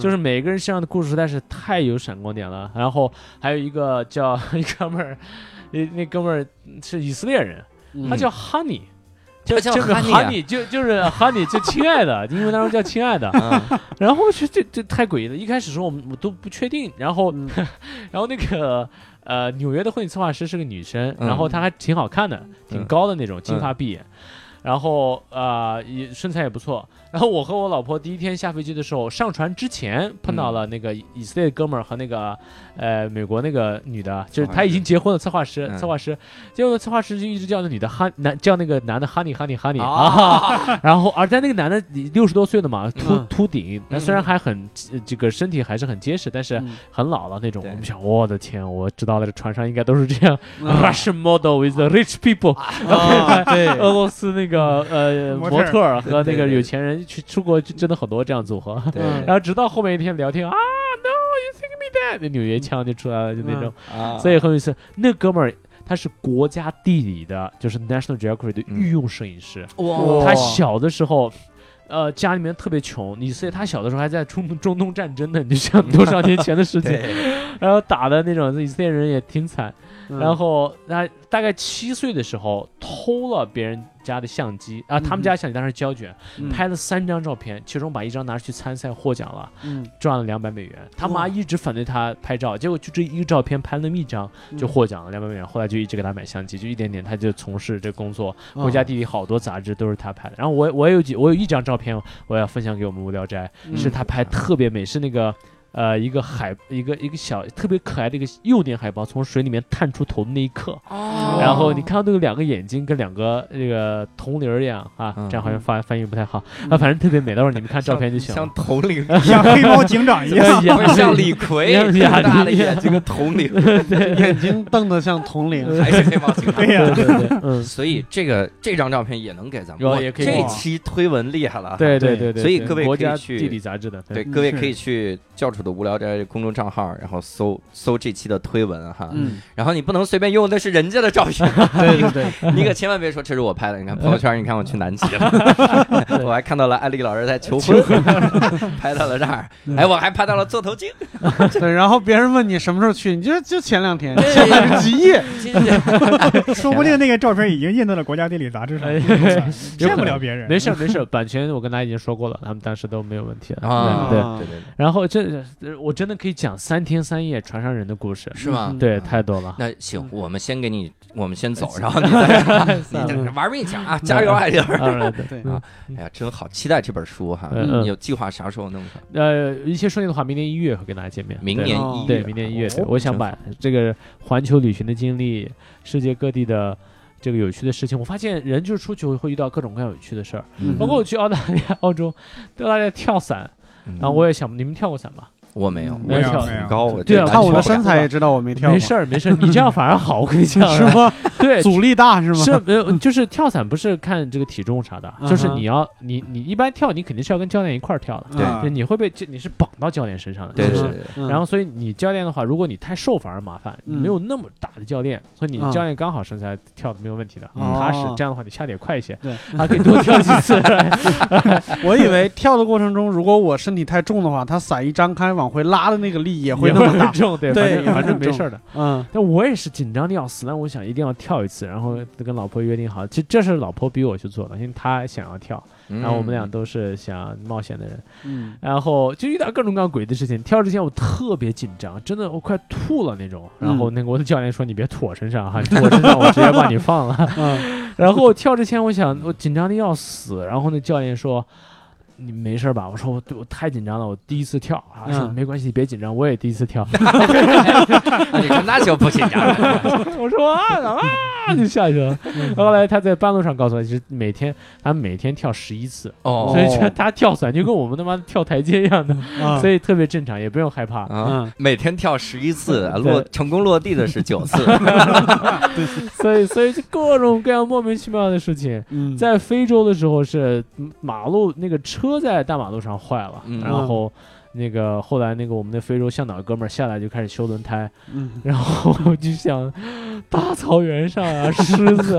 S2: 就是每个人身上的故事实在是太有闪光点了。然后还有一个叫一哥们儿，那那哥们儿是以色列人，
S3: 嗯
S2: 他叫 Honey。
S1: 他叫
S2: 就是
S1: Honey
S2: 就就是 Honey，就亲爱的，英文当中叫亲爱的。
S1: 嗯
S2: 然后就这这太诡异了，一开始说我们我都不确定，然后
S3: 嗯
S2: 然后那个呃纽约的婚礼策划师是个女生，
S1: 嗯
S2: 然后她还挺好看的，挺
S1: 嗯
S2: 高的那种，金发碧眼。然后呃也身材也不错，然后我和我老婆第一天下飞机的时候，上船之前碰到了那个以色列哥们儿和那个呃美国那个女的，就是他已经结婚了，策划师，
S1: 嗯。
S2: 策划师，结果策划师就一直叫那女的哈男叫那个男的 honey honey honey 啊，
S1: 啊，
S2: 然后而在那个男的六十多岁了嘛，秃
S3: 嗯。
S2: 秃顶，但虽然还很呃这个身体还是很结实，但是
S3: 嗯。
S2: 很老了那种。
S1: 对。
S2: 我们想，我的天，我知道了，这船上应该都是这样。
S3: 嗯
S2: ，Russian model with the rich people，
S3: 啊对。
S2: 俄罗斯那个呃
S4: 模特
S2: 模特儿和那个有钱人去出国，就真的很多这样组合。
S1: 对
S2: 然后直到后面一天聊天啊，No，you think me that，那纽约腔就出来了，就那种。
S1: 啊
S2: 所以很有意思，那哥们儿他是国家地理的，就是 National Geographic 的
S1: 嗯
S2: 御用摄影师。
S1: 哇
S2: 他小的时候，呃，家里面特别穷，你所以他小的时候还在中中东战争呢，你就想多少年前的事情，然后打的那种以色列人也挺惨，
S3: 嗯。
S2: 然后他大概七岁的时候偷了别人家的相机啊，他们
S3: 嗯
S2: 家相机当时胶卷，
S3: 嗯。
S2: 拍了三张照片，其中把一张拿去参赛获奖了，
S3: 嗯。
S2: 赚了两百美元。他妈一直反对他拍照，结果就这一个照片拍了那么一张
S3: 嗯。
S2: 就获奖了两百美元，后来就一直给他买相机，就一点点他就从事这工作。国家地理好多杂志都是他拍的，然后我我有几我有一张照片我要分享给我们无聊斋，
S3: 嗯。
S2: 是他拍特别美，是那个呃一个海一个一个小特别可爱的一个幼年海豹从水里面探出头的那一刻，
S1: 哦
S2: 然后你看到那个两个眼睛跟两个那个铜铃一样啊，
S1: 嗯
S2: 这样好像翻翻译不太好啊，反正特别美，到时候你们看照片就行
S1: 像
S2: 了。
S1: 铜铃，
S4: 像黑猫警长一样。
S1: 像李逵
S2: 一样
S1: 大的
S2: 一样
S1: 眼睛跟铜铃，
S3: 眼睛瞪得像铜铃，
S1: 还是黑猫警长
S4: 对。呀
S2: 对，对对，嗯，
S1: 所以这个这张照片也能给咱们，哇
S2: 有也可以
S1: 这期推文厉害了，
S2: 对对对对，
S1: 所以各位
S2: 国家
S1: 可以去
S2: 地理杂志的，
S1: 对，
S4: 嗯
S1: 各位可以去教主的无聊斋公众账号，然后搜搜这期的推文哈，
S3: 嗯，
S1: 然后你不能随便用那是人家的照片，
S3: 对对对，
S1: 你可千万别说这是我拍的。你看朋友圈，你看我去南极了，我还看到了艾丽老师在求婚，拍到了这儿，哎，我还拍到了座头鲸，
S3: 对，然后别人问你什么时候去，你就就前两天，现在是极夜，
S4: 说不定那个照片已经印到了国家地理杂志上，
S2: 哎
S4: 骗不了别人。
S2: 没事没事，版权我跟他已经说过了，他们当时都没有问题的。
S1: 啊，
S2: 对
S3: 啊
S1: 对对对，
S2: 然后这我真的可以讲三天三夜船上人的故事，
S1: 是吗？
S3: 嗯
S2: 对，太多了。
S1: 那行，我们先给你，我们先走，然后你再 你玩命讲啊，加油，艾丽老师！
S2: 啊，对
S3: 对
S1: 啊哎呀，真好，期待这本书哈！你有计划啥时候弄上？
S2: 呃，一切顺利的话，明年一月会跟大家见面。
S1: 明年一月，
S2: 对，明年一月，我想把这个环球旅行的经历，世界各地的这个有趣的事情，我发现人就是出去会遇到各种各样有趣的事儿，
S1: 嗯
S2: 包括我去澳大利亚、澳洲，在澳大利亚跳伞，
S1: 嗯
S2: 然后我也想，你们跳过伞吧？
S1: 我没有，
S2: 没有跳
S1: 很高，我
S2: 对啊
S3: 看我的身材也知道我没跳，
S2: 没事儿，没事儿，你这样反而好，我跟你讲，
S3: 是吗？
S2: 对，
S3: 阻力大是吗？
S2: 是没有，就是跳伞不是看这个体重啥的，就是你要你你一般跳，你肯定是要跟教练一块儿跳的，
S1: 对。
S2: 你会被你是绑到教练身上的，就是
S1: 对对对，
S3: 嗯
S2: 然后，所以你教练的话，如果你太瘦反而麻烦，没有那么大的教练，所以你
S3: 嗯
S2: 教练刚好身材跳的没有问题的，
S1: 嗯。
S2: 踏实
S3: 哦，
S2: 这样的话你下的也快一些，
S3: 对，
S2: 还可以多跳几次。
S3: 我以为跳的过程中，如果我身体太重的话，他伞一张开往回拉的那个力也会那么大。
S2: 重，对，
S3: 对
S2: 反正反正没事儿的。
S3: 嗯
S2: 但我也是紧张的要死，但我想一定要跳一次，然后跟老婆约定好，其实这是老婆逼我去做的，因为她想要跳，
S1: 嗯
S2: 然后我们俩都是想冒险的人，
S3: 嗯
S2: 然后就遇到各种各样诡异的事情。跳之前我特别紧张，真的我快吐了那种。然后那个我的教练说：“你别吐我身上哈，你吐我身上我直接把你放了。
S3: 嗯 ”
S2: 然后我跳之前我想我紧张的要死，然后那教练说。你没事吧？我说我我太紧张了，我第一次跳啊。说
S3: 嗯
S2: 没关系，别紧张，我也第一次跳。
S1: 你看那就不紧张了，
S2: 我说啊啊 就下去了。后来他在半路上告诉我，其实每天他每天跳十一次，
S1: 哦。
S2: 所以觉得他跳伞就跟我们他妈跳台阶一样的，
S3: 啊。
S2: 所以特别正常，也不用害怕。
S1: 啊，
S3: 嗯。
S1: 每天跳十一次，落成功落地的是九次，
S2: 所以所以就各种各样莫名其妙的事情。
S3: 嗯，
S2: 在非洲的时候是嗯马路那个车在大马路上坏了，
S1: 嗯。
S2: 然后那个后来那个我们的非洲向导哥们儿下来就开始修轮胎，
S3: 嗯。
S2: 然后我就想大草原上啊，狮子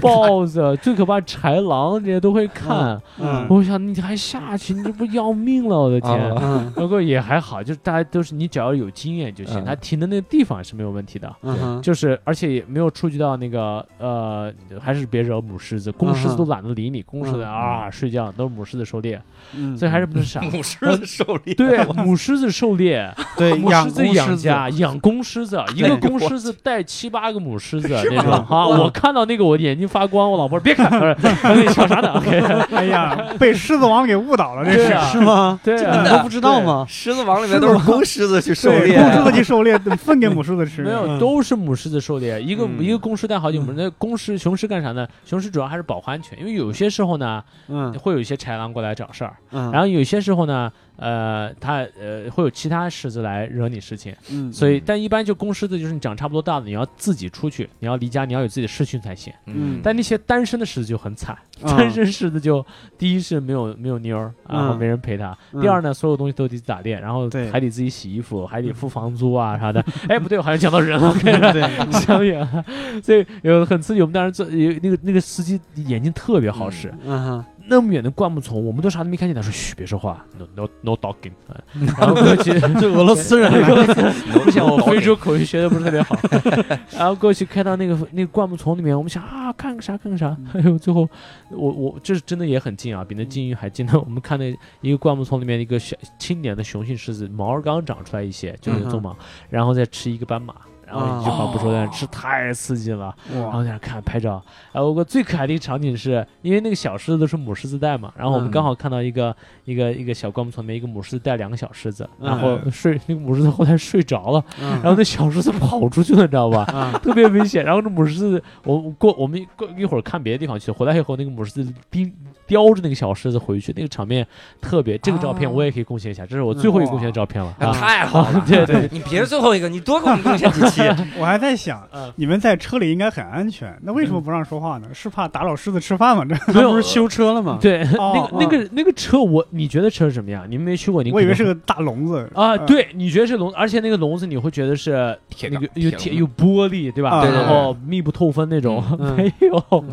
S2: 豹子最可怕，豺狼这些都会看。
S3: 嗯
S2: 我想你还下去，你这不要命了！我的天，不过也还好，就是大家都是你只要有经验就行，
S1: 嗯。
S2: 他停的那个地方是没有问题的。
S3: 嗯哼。
S2: 就是，而且也没有触及到那个呃，还是别惹母狮子，公狮子都懒得理你，公狮子
S3: 嗯。
S2: 啊睡觉都是母狮子狩猎，
S3: 嗯，
S2: 所以还是不能傻。
S1: 母狮子狩猎，
S2: 对，母狮子狩猎，
S3: 对养
S2: 母狮子
S3: 公狮子
S2: 养家，养公狮子，一个公狮子带七八个母狮子那种
S3: 吗
S2: 哈，我看到那个我眼睛发光，我老婆说别看，我说你想啥呢？OK，
S4: 哎呀，被狮子王给误导了，这是。
S3: 是吗？
S2: 对啊
S3: 你都不知道吗？
S1: 狮子王里面都是公狮子去狩，猎，
S4: 公狮子去狩猎，分给母狮子吃。
S2: 没有，
S3: 嗯
S2: 都是母狮子狩猎，一个
S1: 嗯
S2: 一个公狮带好几母，那公狮雄狮干啥呢？雄狮主要还是保护安全，因为有些时候呢，
S3: 嗯
S2: 会有一些豺狼过来找事儿，
S3: 嗯，
S2: 然后有些时候呢，呃，他呃会有其他狮子来惹你事情，
S3: 嗯，
S2: 所以但一般就公狮子就是你长差不多大了，你要自己出去，你要离家，你要有自己的事情才行。
S3: 嗯。
S2: 但那些单身的狮子就很惨，
S3: 啊
S2: 单身狮子就第一是没有没有妞儿，然后
S3: 嗯
S2: 没人陪他；
S3: 嗯。
S2: 第二呢，所有东西都得打猎，然后还得自己洗衣服，还得付房租啊啥的。哎，不对，我好像讲到人了，对
S3: 对，
S2: 想远了。所以有很刺激，我们当时做有那个那个司机眼睛特别好使，
S3: 嗯哼，
S2: 那么远的灌木丛，我们都啥都没看见，他说嘘，别说话，no no no talking，然后过去。
S3: 这俄罗斯人来的，
S2: 不行，我非洲口音学的不是特别好。然后过去开到那个那个灌木丛里面，我们想啊，看个啥看个啥。哎呦，最后我我这是真的也很近啊，比那金鱼还近呢。我们看那一个灌木丛里面一个小青年的雄性狮子，毛儿刚长出来一些，就是鬃毛，然后再吃一个斑马。然后一句话不说在那吃，太刺激了。然后在那看拍照，然后我最可爱的一个场景是，因为那个小狮子都是母狮子带嘛，然后我们
S3: 嗯
S2: 刚好看到一个、一个一个小灌木丛里面一个母狮子带两个小狮子，
S3: 嗯
S2: 然后睡那个母狮子后来睡着了，
S3: 然
S2: 然后那小狮子跑出去了，你知道吧？
S3: 啊，
S2: 特别危险。然后这母狮子，我我过我们过一会儿看别的地方去，回来以后那个母狮子濒叼着那个小狮子回去，那个场面特别。这个照片我也可以贡献一下，这是我最后一个贡献的照片了。啊，
S1: 太好了，
S2: 对对，
S1: 你别是最后一个，你多给我们贡献几期。
S4: 我还在想
S2: 嗯，
S4: 你们在车里应该很安全，那为什么不让说话呢？是怕打扰狮子吃饭吗？这
S3: 不是修车了吗？
S2: 对，那
S4: 哦
S2: 个那个那个车，我你觉得车是什么样？你们没去过，你
S4: 我以为是个大笼子
S2: 啊，
S4: 呃
S2: 对，你觉得是笼，而且那个笼子你会觉得是
S1: 铁
S2: 有铁有玻璃，对吧？
S4: 啊
S1: 对对对
S2: 然后密不透风那种，
S3: 嗯
S2: 没有，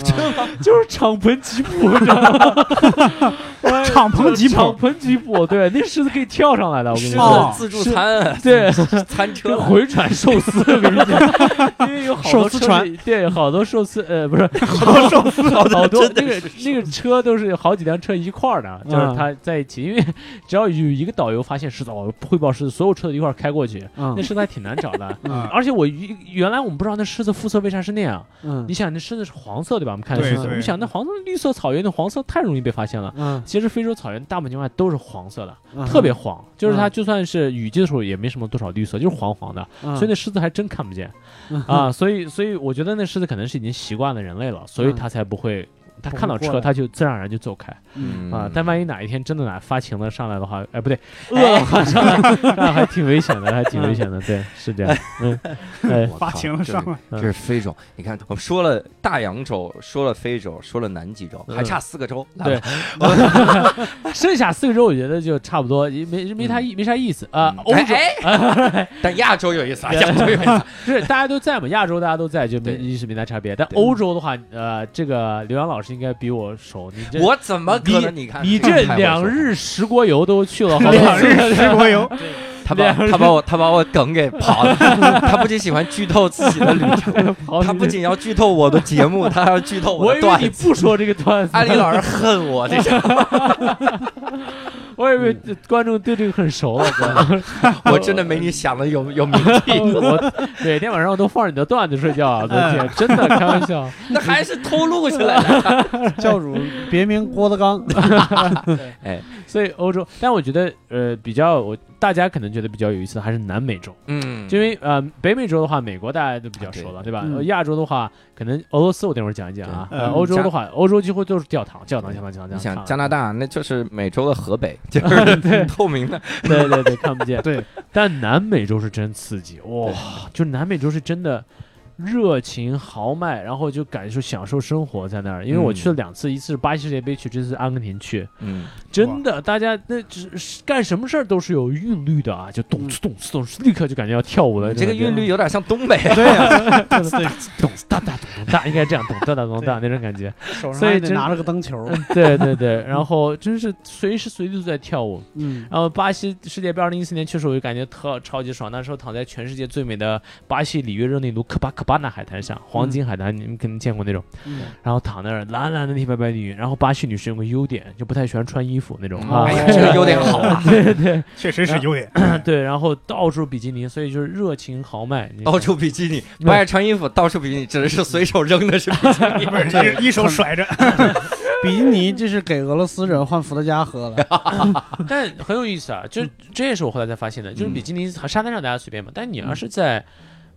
S2: 就是敞篷吉普，你知道吗？
S4: 敞篷吉普。
S2: 敞篷吉普，对，那狮子可以跳上来的，我跟你
S1: 狮
S2: 说。
S1: 子自助餐，
S2: 对，
S1: 餐车。
S2: 跟回转寿司，我跟你讲，因为有好多车
S3: 寿司船，
S2: 对，好多寿司，呃，不是好多寿司，好多那个那个车都是好几辆车一块儿的，就是
S3: 嗯
S2: 它在一起，因为只要有一个导游发现狮子，哦，汇报狮子，所有车都一块儿开过去，
S3: 嗯。
S2: 那狮子还挺难找的。
S3: 嗯。
S2: 而且我原原来我们不知道那狮子肤色为啥是那样，
S3: 嗯。
S2: 你想那狮子是黄色对吧？我们看的狮子，你想那黄色绿色草原的黄色太容易被发现了。
S3: 嗯，
S2: 其实非洲草原大部分情况下都是黄色的，
S3: 嗯
S2: 特别黄，就是它
S3: 嗯
S2: 就算是雨季的时候也没什么多少绿色，就是黄黄的，
S3: 嗯
S2: 所以那狮子还真看不见 啊。所以所以我觉得那狮子可能是已经习惯了人类了，所以
S3: 嗯
S2: 它才不会。它
S3: 不会
S2: 看到车，他就自然而然就走开
S3: 嗯
S2: 啊！但万一哪一天真的哪发情了上来的话，哎，不对，饿了话上来，那还挺危险的，还挺危险的。对，是这样。嗯，哎，
S4: 发情了
S1: 这
S4: 上来，
S1: 这是非洲。你看，我们说了大洋洲，说了非洲，说了南极洲，
S2: 嗯
S1: 还差四个洲。
S2: 对，剩下四个洲我觉得就差不多，没没啥意没啥意思啊。欧洲
S1: 哎，但亚洲有意思啊，亚洲有意思。
S2: 是大家都在嘛，亚洲大家都在，就没
S1: 对
S2: 意识没啥差别。但欧洲的话，呃，这个刘洋老师应该比我熟，你这
S1: 我怎么可能？你看，
S2: 你这两日十国游都去了好多
S4: 两日
S2: 次，
S4: 十国游，
S1: 他把
S2: 两
S1: 他把我他把我梗给刨了。他不仅喜欢剧透自己的旅程，他不仅要剧透我的节目，他还要剧透的
S2: 我以为你
S1: 段子。
S2: 不说这个段子，
S1: 安利老师恨我，这是
S2: 我以为观众对这个很熟了，哥。
S1: 我真的没你想的有 有名气，
S2: 我每天晚上都放着你的段子睡觉啊，昨天真的开玩笑。
S1: 那还是偷录下来的。
S3: 教主别名郭德纲，
S1: 哎，
S2: 所以欧洲，但我觉得呃比较我大家可能觉得比较有意思的还是南美洲，
S1: 嗯，
S2: 就因为呃北美洲的话，美国大家都比较熟了，对吧？亚洲的话，可能俄罗斯我等会儿讲一讲啊。欧洲的话，欧洲几乎都是教堂，教堂，教堂，教堂。
S1: 你想加拿大，那就是美洲的河北，就是透明的。
S2: 对对对，看不见。
S3: 对，
S2: 但南美洲是真刺激哇！就南美洲是真的热情豪迈，然后就感受享受生活在那儿。因为我去了两次，一次是巴西世界杯去，这次阿根廷去，
S1: 嗯，
S2: 真的，大家那只是干什么事儿都是有韵律的啊，就咚次咚次动次，立刻就感觉要跳舞了。
S1: 这个韵律有点像东北。
S3: 对 呀，
S2: 咚哒哒咚咚哒，应该这样咚哒哒咚哒那种感觉。
S3: 手上拿了个灯球，
S2: 嗯，对对对，然后真是随时随地都在跳舞。
S3: 嗯
S2: 然后巴西世界杯二零一四年去的时候，我就感觉特超级爽。那时候躺在全世界最美的巴西里约热内卢科巴科巴纳海滩上，黄金海滩，你们肯定见过那种。
S3: 嗯
S2: 然后躺那儿，蓝蓝的那白白云。然后巴西女士有个优点，就不太喜欢穿衣服那种啊。
S1: 哎呀，这个 优点好啊。
S2: 对对
S4: 确实是优点。
S2: 对，然后到处比基尼，所以就是热情豪迈。你
S1: 到处比基尼，不爱穿衣服，到处比基尼，只是随手扔的是比基尼。
S4: 不是一一手甩着，
S3: 比基尼这是给俄罗斯人换伏特加喝了，
S2: 但很有意思啊，就这也是我后来才发现的，就是比基尼沙滩上大家随便嘛，但你要是在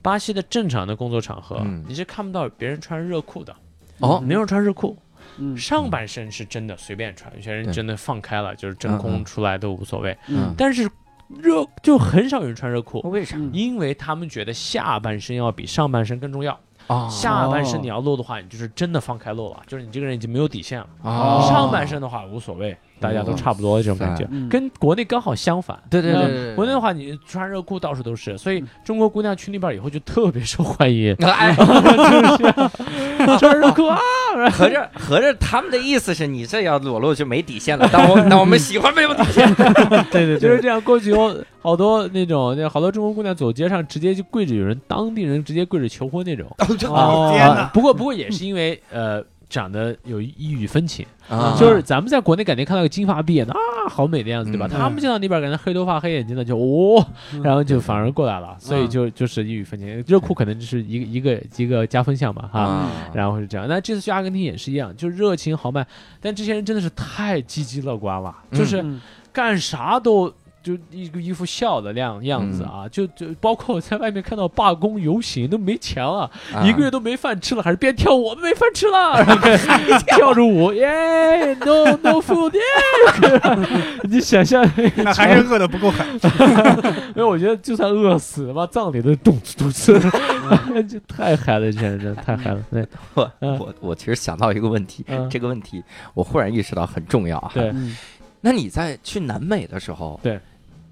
S2: 巴西的正常的工作场合，
S1: 嗯
S2: 你是看不到别人穿热裤的。
S1: 哦
S2: 没有人穿热裤，
S3: 嗯
S2: 上半身是真的随便穿，有些人
S1: 对
S2: 真的放开了，就是真
S1: 嗯
S2: 空
S1: 嗯
S2: 出来都无所谓。
S3: 嗯
S2: 但是热就很少有人穿热裤，
S1: 为啥？
S3: 嗯
S2: 因为他们觉得下半身要比上半身更重要。
S1: 啊
S2: 下半身你要露的话，你就是真的放开露了，就是你这个人已经没有底线了。
S1: 啊
S2: 上半身的话无所谓，大家都差不多这种感觉，
S3: 嗯。
S2: 跟国内刚好相反。
S1: 对对对
S2: 国内的话，你穿热裤到处都是，所以中国姑娘去那边以后就特别受欢迎。
S1: 哎，
S2: 穿热裤啊，
S1: 合着合着他们的意思是你这要裸露就没底线了，但我那我们喜欢没有底线。
S3: 对对
S2: 就是这样过去以后好多那种，那好多中国姑娘走街上直接就跪着，有人当地人直接跪着求婚那种。
S3: 哦
S2: 不过不过也是因为呃长得有异域风情，
S1: 啊。
S2: 就是咱们在国内感觉看到个金发碧眼的啊，好美的样子，对吧？
S1: 嗯。
S2: 他们见到那边感觉黑头发黑眼睛的就哦，
S3: 嗯。
S2: 然后就反而过来了，所以就就是异域风情。热裤可能就是一个一个一个加分项吧，哈。
S1: 啊，
S2: 然后是这样，那这次去阿根廷也是一样，就热情豪迈，但这些人真的是太积极乐观了，
S1: 嗯
S2: 就是
S3: 嗯。
S2: 干啥都就一个一副笑的样样子啊，就就包括我在外面看到罢工游行都没钱了，
S1: 啊。
S2: 一个月都没饭吃了，还是边跳舞我们没饭吃了，然 后跳着舞耶，no no food 耶，你想象那
S4: 还是饿的不够狠。
S2: 因为我觉得就算饿死，他妈葬礼都动次动次，这太嗨了，真的太嗨了。对，
S1: 我
S2: 嗯。
S1: 我我其实想到一个问题，
S2: 嗯。
S1: 这个问题我忽然意识到很重要啊。
S2: 对。
S3: 嗯
S1: 那你在去南美的时候，
S2: 对，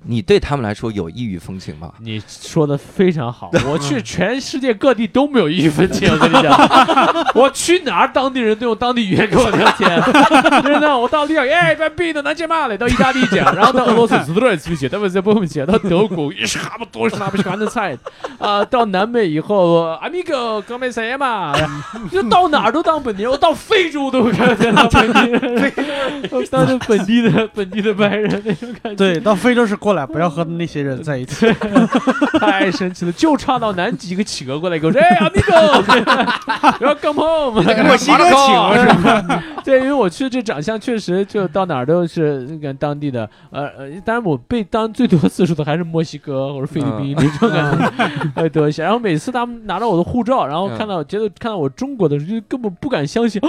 S1: 你对他们来说有异域风情吗？
S2: 你说的非常好，我去全世界各地都没有异域风情，我跟你讲，我去哪儿当地人都用当地语言跟我聊天，真的，我到利亚，耶，别逼的南京骂嘞，到意大利讲，然后到俄罗斯斯多尔斯讲，他们在不会讲，到德国也是哈不多是那不喜欢的菜，啊，到南美以后，阿米哥哥们谁嘛，就到哪儿都当本地人，我到非洲都看见当本地人，我当着本地的本地的白人那种感觉。
S3: 对，到非洲是过来，不要和那些人在一起。
S2: 太神奇了！就差到南极一个企鹅过来给我说：“哎，amigo，不要 come home。
S4: 墨西哥企鹅是吧？
S2: 对，因为我去这长相确实就到哪儿都是那个当地的，呃呃，当然我被当最多次数的还是墨西哥或者菲律宾那种感觉会 多一些。然后每次他们拿到我的护照，然后看到觉得看到我中国的时候，就根本不敢相信，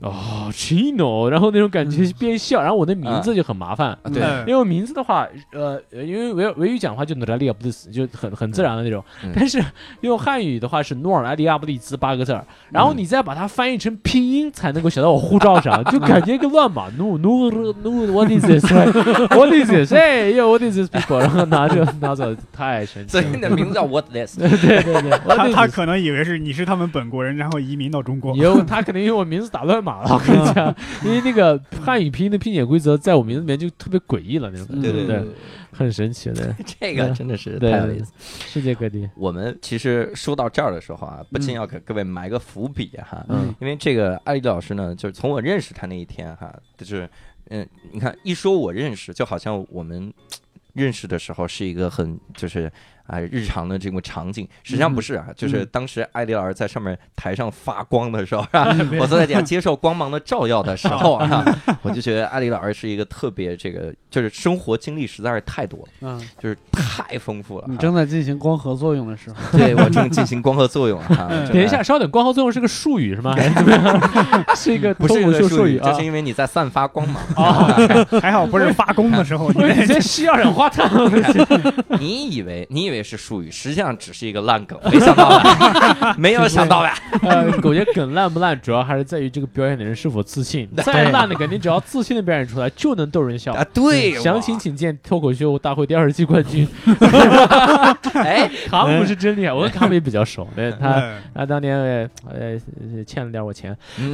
S2: 哦，Chino，然后那种感觉边笑，然后我的名字就很麻烦。
S1: 啊对，
S4: 嗯
S2: 因为我名字的话，呃，呃因为维维语讲话就 l i a b l i s 就很很自然的那种，
S1: 嗯
S2: 但是用汉语的话是诺尔莱利亚布利兹八个字儿，然后你再把它翻译成拼音才能够写到我护照上，就感觉一个乱码，no no no what is this？what is this？哎哟 what is this people？然后拿着拿走，太神奇
S1: 所以
S2: 了。
S1: 你的名字叫 What This？
S2: 对对对，
S4: 他他可能以为是你是他们本国人，然后移民到中国。
S2: 有他肯定因为我名字打乱码了，我跟你讲，因为那个汉语拼音的拼写规则在我名字里面就特别诡异了那种感觉，
S3: 对
S2: 对，很神奇的，
S1: 这个真的是太有意思。
S2: 世界各地，
S1: 我们其实说到这儿的时候啊，不禁要给各位埋个伏笔哈，
S2: 嗯。
S1: 因为这个艾丽老师呢，就是从我认识他那一天哈，就是嗯，你看一说我认识，就好像我们认识的时候是一个很就是啊日常的这种场景，实际上不是啊，就是当时艾丽老师在上面台上发光的时候啊，我坐在底下接受光芒的照耀的时 候啊，我就觉得艾丽老师是一个特别这个就是生活经历实在是太多了，
S3: 嗯，
S1: 就是太丰富了。
S3: 你正在进行光合作用的时候，
S1: 对我正进行光合作用啊
S2: 等一下，稍等，光合作用是个术语是吗？还是一个
S1: 不是
S2: 脱口
S1: 一个术语，
S2: 秀术语啊
S1: 就是？因为你在散发光芒。
S4: 还好不是发功的时候，你
S2: 我以前吸二氧化碳，
S1: 你以为你以为是术语，实际上只是一个烂梗，没想到吧？没有想到吧？
S2: 呃，我觉得梗烂不烂，主要还是在于这个表演的人是否自信。再烂的梗，你只要自信的表演出来，就能逗人笑。
S1: 啊，对，
S2: 详情请见脱口秀大会第二十季冠军
S1: 哎，
S2: 卡姆是真厉害，我跟卡姆也比较熟，对他
S4: 嗯
S2: 他当年呃呃欠了点我钱，
S1: 嗯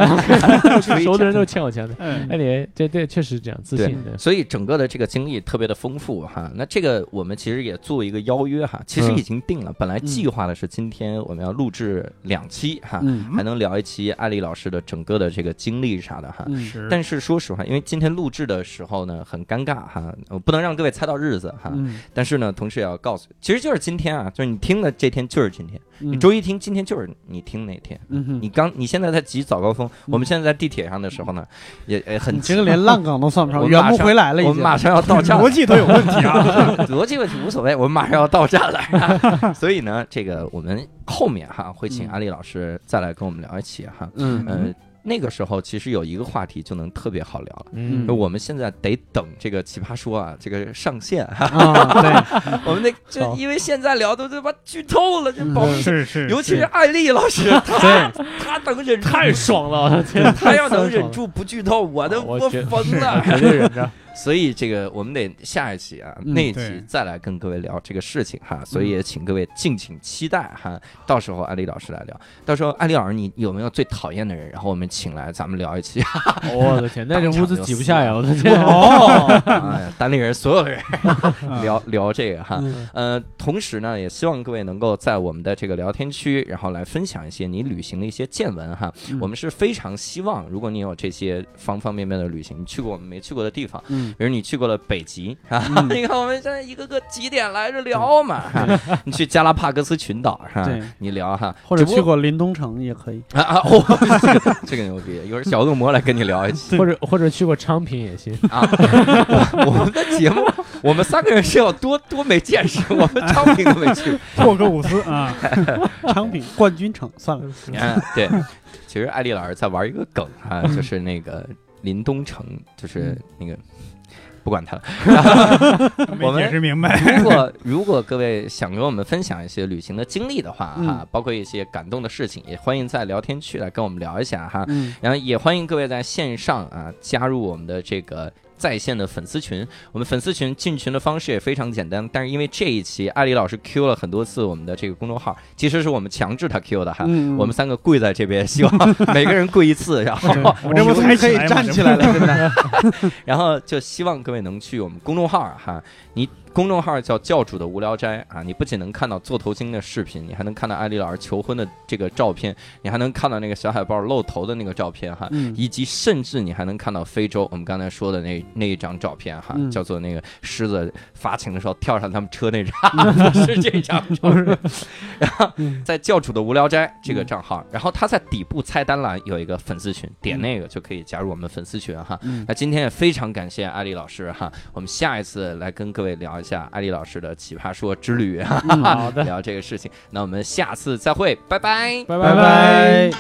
S2: 熟的人都欠我钱的。
S4: 嗯
S2: 哎，你这对确实这样自信的，，
S1: 所以整个的这个经历特别的丰富哈。那这个我们其实也做一个邀约哈，其实已经定了，本来计划的是今天我们要录制两期哈，
S3: 嗯
S1: 还能聊一期艾丽老师的整个的这个经历啥的哈。但是说实话，因为今天录制的时候呢很尴尬哈，我不能让各位猜到日子哈。
S3: 嗯，
S1: 但是呢，同时也要告诉，其实就是今天啊，就是你听的这天就是今天，你
S3: 你
S1: 周一听，今天就是你听那天。
S3: 嗯，
S1: 你刚你现在在挤早高峰，我们现在在地铁上的时候呢，也也很急
S3: 你这个连烂梗都算不上，
S1: 我
S3: 圆不回来了已经。
S1: 我们马上要到站了
S4: 逻，辑都有问题啊。
S1: 逻辑问题无所谓，我们马上要到站了。所以呢，这个我们后面哈会请
S3: 嗯
S1: 阿丽老师再来跟我们聊一起哈。
S3: 嗯
S1: 呃，那个时候其实有一个话题就能特别好聊了。
S2: 嗯
S1: 我们现在得等这个奇葩说啊，这个上线哈，
S3: 啊，对，
S1: 我们得就因为现在聊都他妈剧透了，这保密
S4: 是是，
S1: 尤其是艾丽老师，他他能忍住，
S2: 太爽了！
S1: 他要能忍住不剧透，我都我疯了。
S2: 绝对忍着。
S1: 所以这个我们得下一期啊，
S3: 嗯
S1: 那一期再来跟各位聊这个事情哈。所以也请各位敬请期待哈，到时候艾丽老师来聊。到时候艾丽老师，你有没有最讨厌的人？然后我们请来咱们聊一期。
S2: 我的天，那这屋子挤不下呀！我的天，
S1: 哦，哎呀，单立人所有的人
S4: 嗯
S1: 聊聊这个哈。
S3: 嗯
S1: 呃，同时呢，也希望各位能够在我们的这个聊天区，然后来分享一些你旅行的一些见闻哈。
S3: 嗯
S1: 我们是非常希望，如果你有这些方方面面的旅行，你去过我们没去过的地方，
S3: 嗯
S1: 比如你去过了北极啊，
S3: 嗯
S1: 你看我们现在一个个几点来着聊嘛，哈你去加拉帕戈斯群岛是吧？你聊哈，
S3: 或者去过林东城也可以。
S1: 啊啊，哦，这个这个牛逼，一会儿小恶魔来跟你聊一起
S2: 或者或者去过昌平也行。
S1: 啊。我我们的节目，我们三个人是要多多没见识，我们昌平都没去过。
S4: 霍格伍斯啊，
S5: 昌平冠军城算了，
S1: 嗯，对，其实艾丽老师在玩一个梗啊，就是那个林东城，就是那个。不管他了，我们
S4: 没解释明白。
S1: 如果如果各位想跟我们分享一些旅行的经历的话，
S5: 嗯
S1: 哈，包括一些感动的事情，也欢迎在聊天区来跟我们聊一下哈。
S5: 嗯
S1: 然后也欢迎各位在线上啊加入我们的这个在线的粉丝群。我们粉丝群进群的方式也非常简单，但是因为这一期艾丽老师 Q 了很多次我们的这个公众号，其实是我们强制他 Q 的哈。
S5: 嗯，
S1: 我们三个跪在这边，希望每个人跪一次，然后
S4: 我这不
S5: 我们可以站起来了。
S1: 然后就希望各位能去我们公众号哈，你公众号叫教主的无聊斋啊，你不仅能看到做头巾的视频，你还能看到艾丽老师求婚的这个照片，你还能看到那个小海豹露头的那个照片哈。
S5: 嗯
S1: 以及甚至你还能看到非洲，我们刚才说的那那一张照片哈，
S5: 嗯
S1: 叫做那个狮子发情的时候跳上他们车那张，不 是这张照片。然后在教主的无聊斋这个账号，然后他在底部菜单栏有一个粉丝群，点那个就可以加入我们粉丝群哈。
S5: 嗯
S1: 那今天也非常感谢艾丽老师哈，我们下一次来跟各位聊一下艾丽老师的奇葩说之旅哈，
S2: 好的，
S1: 聊这个事情。那我们下次再会，拜拜。
S2: 拜
S5: 拜拜。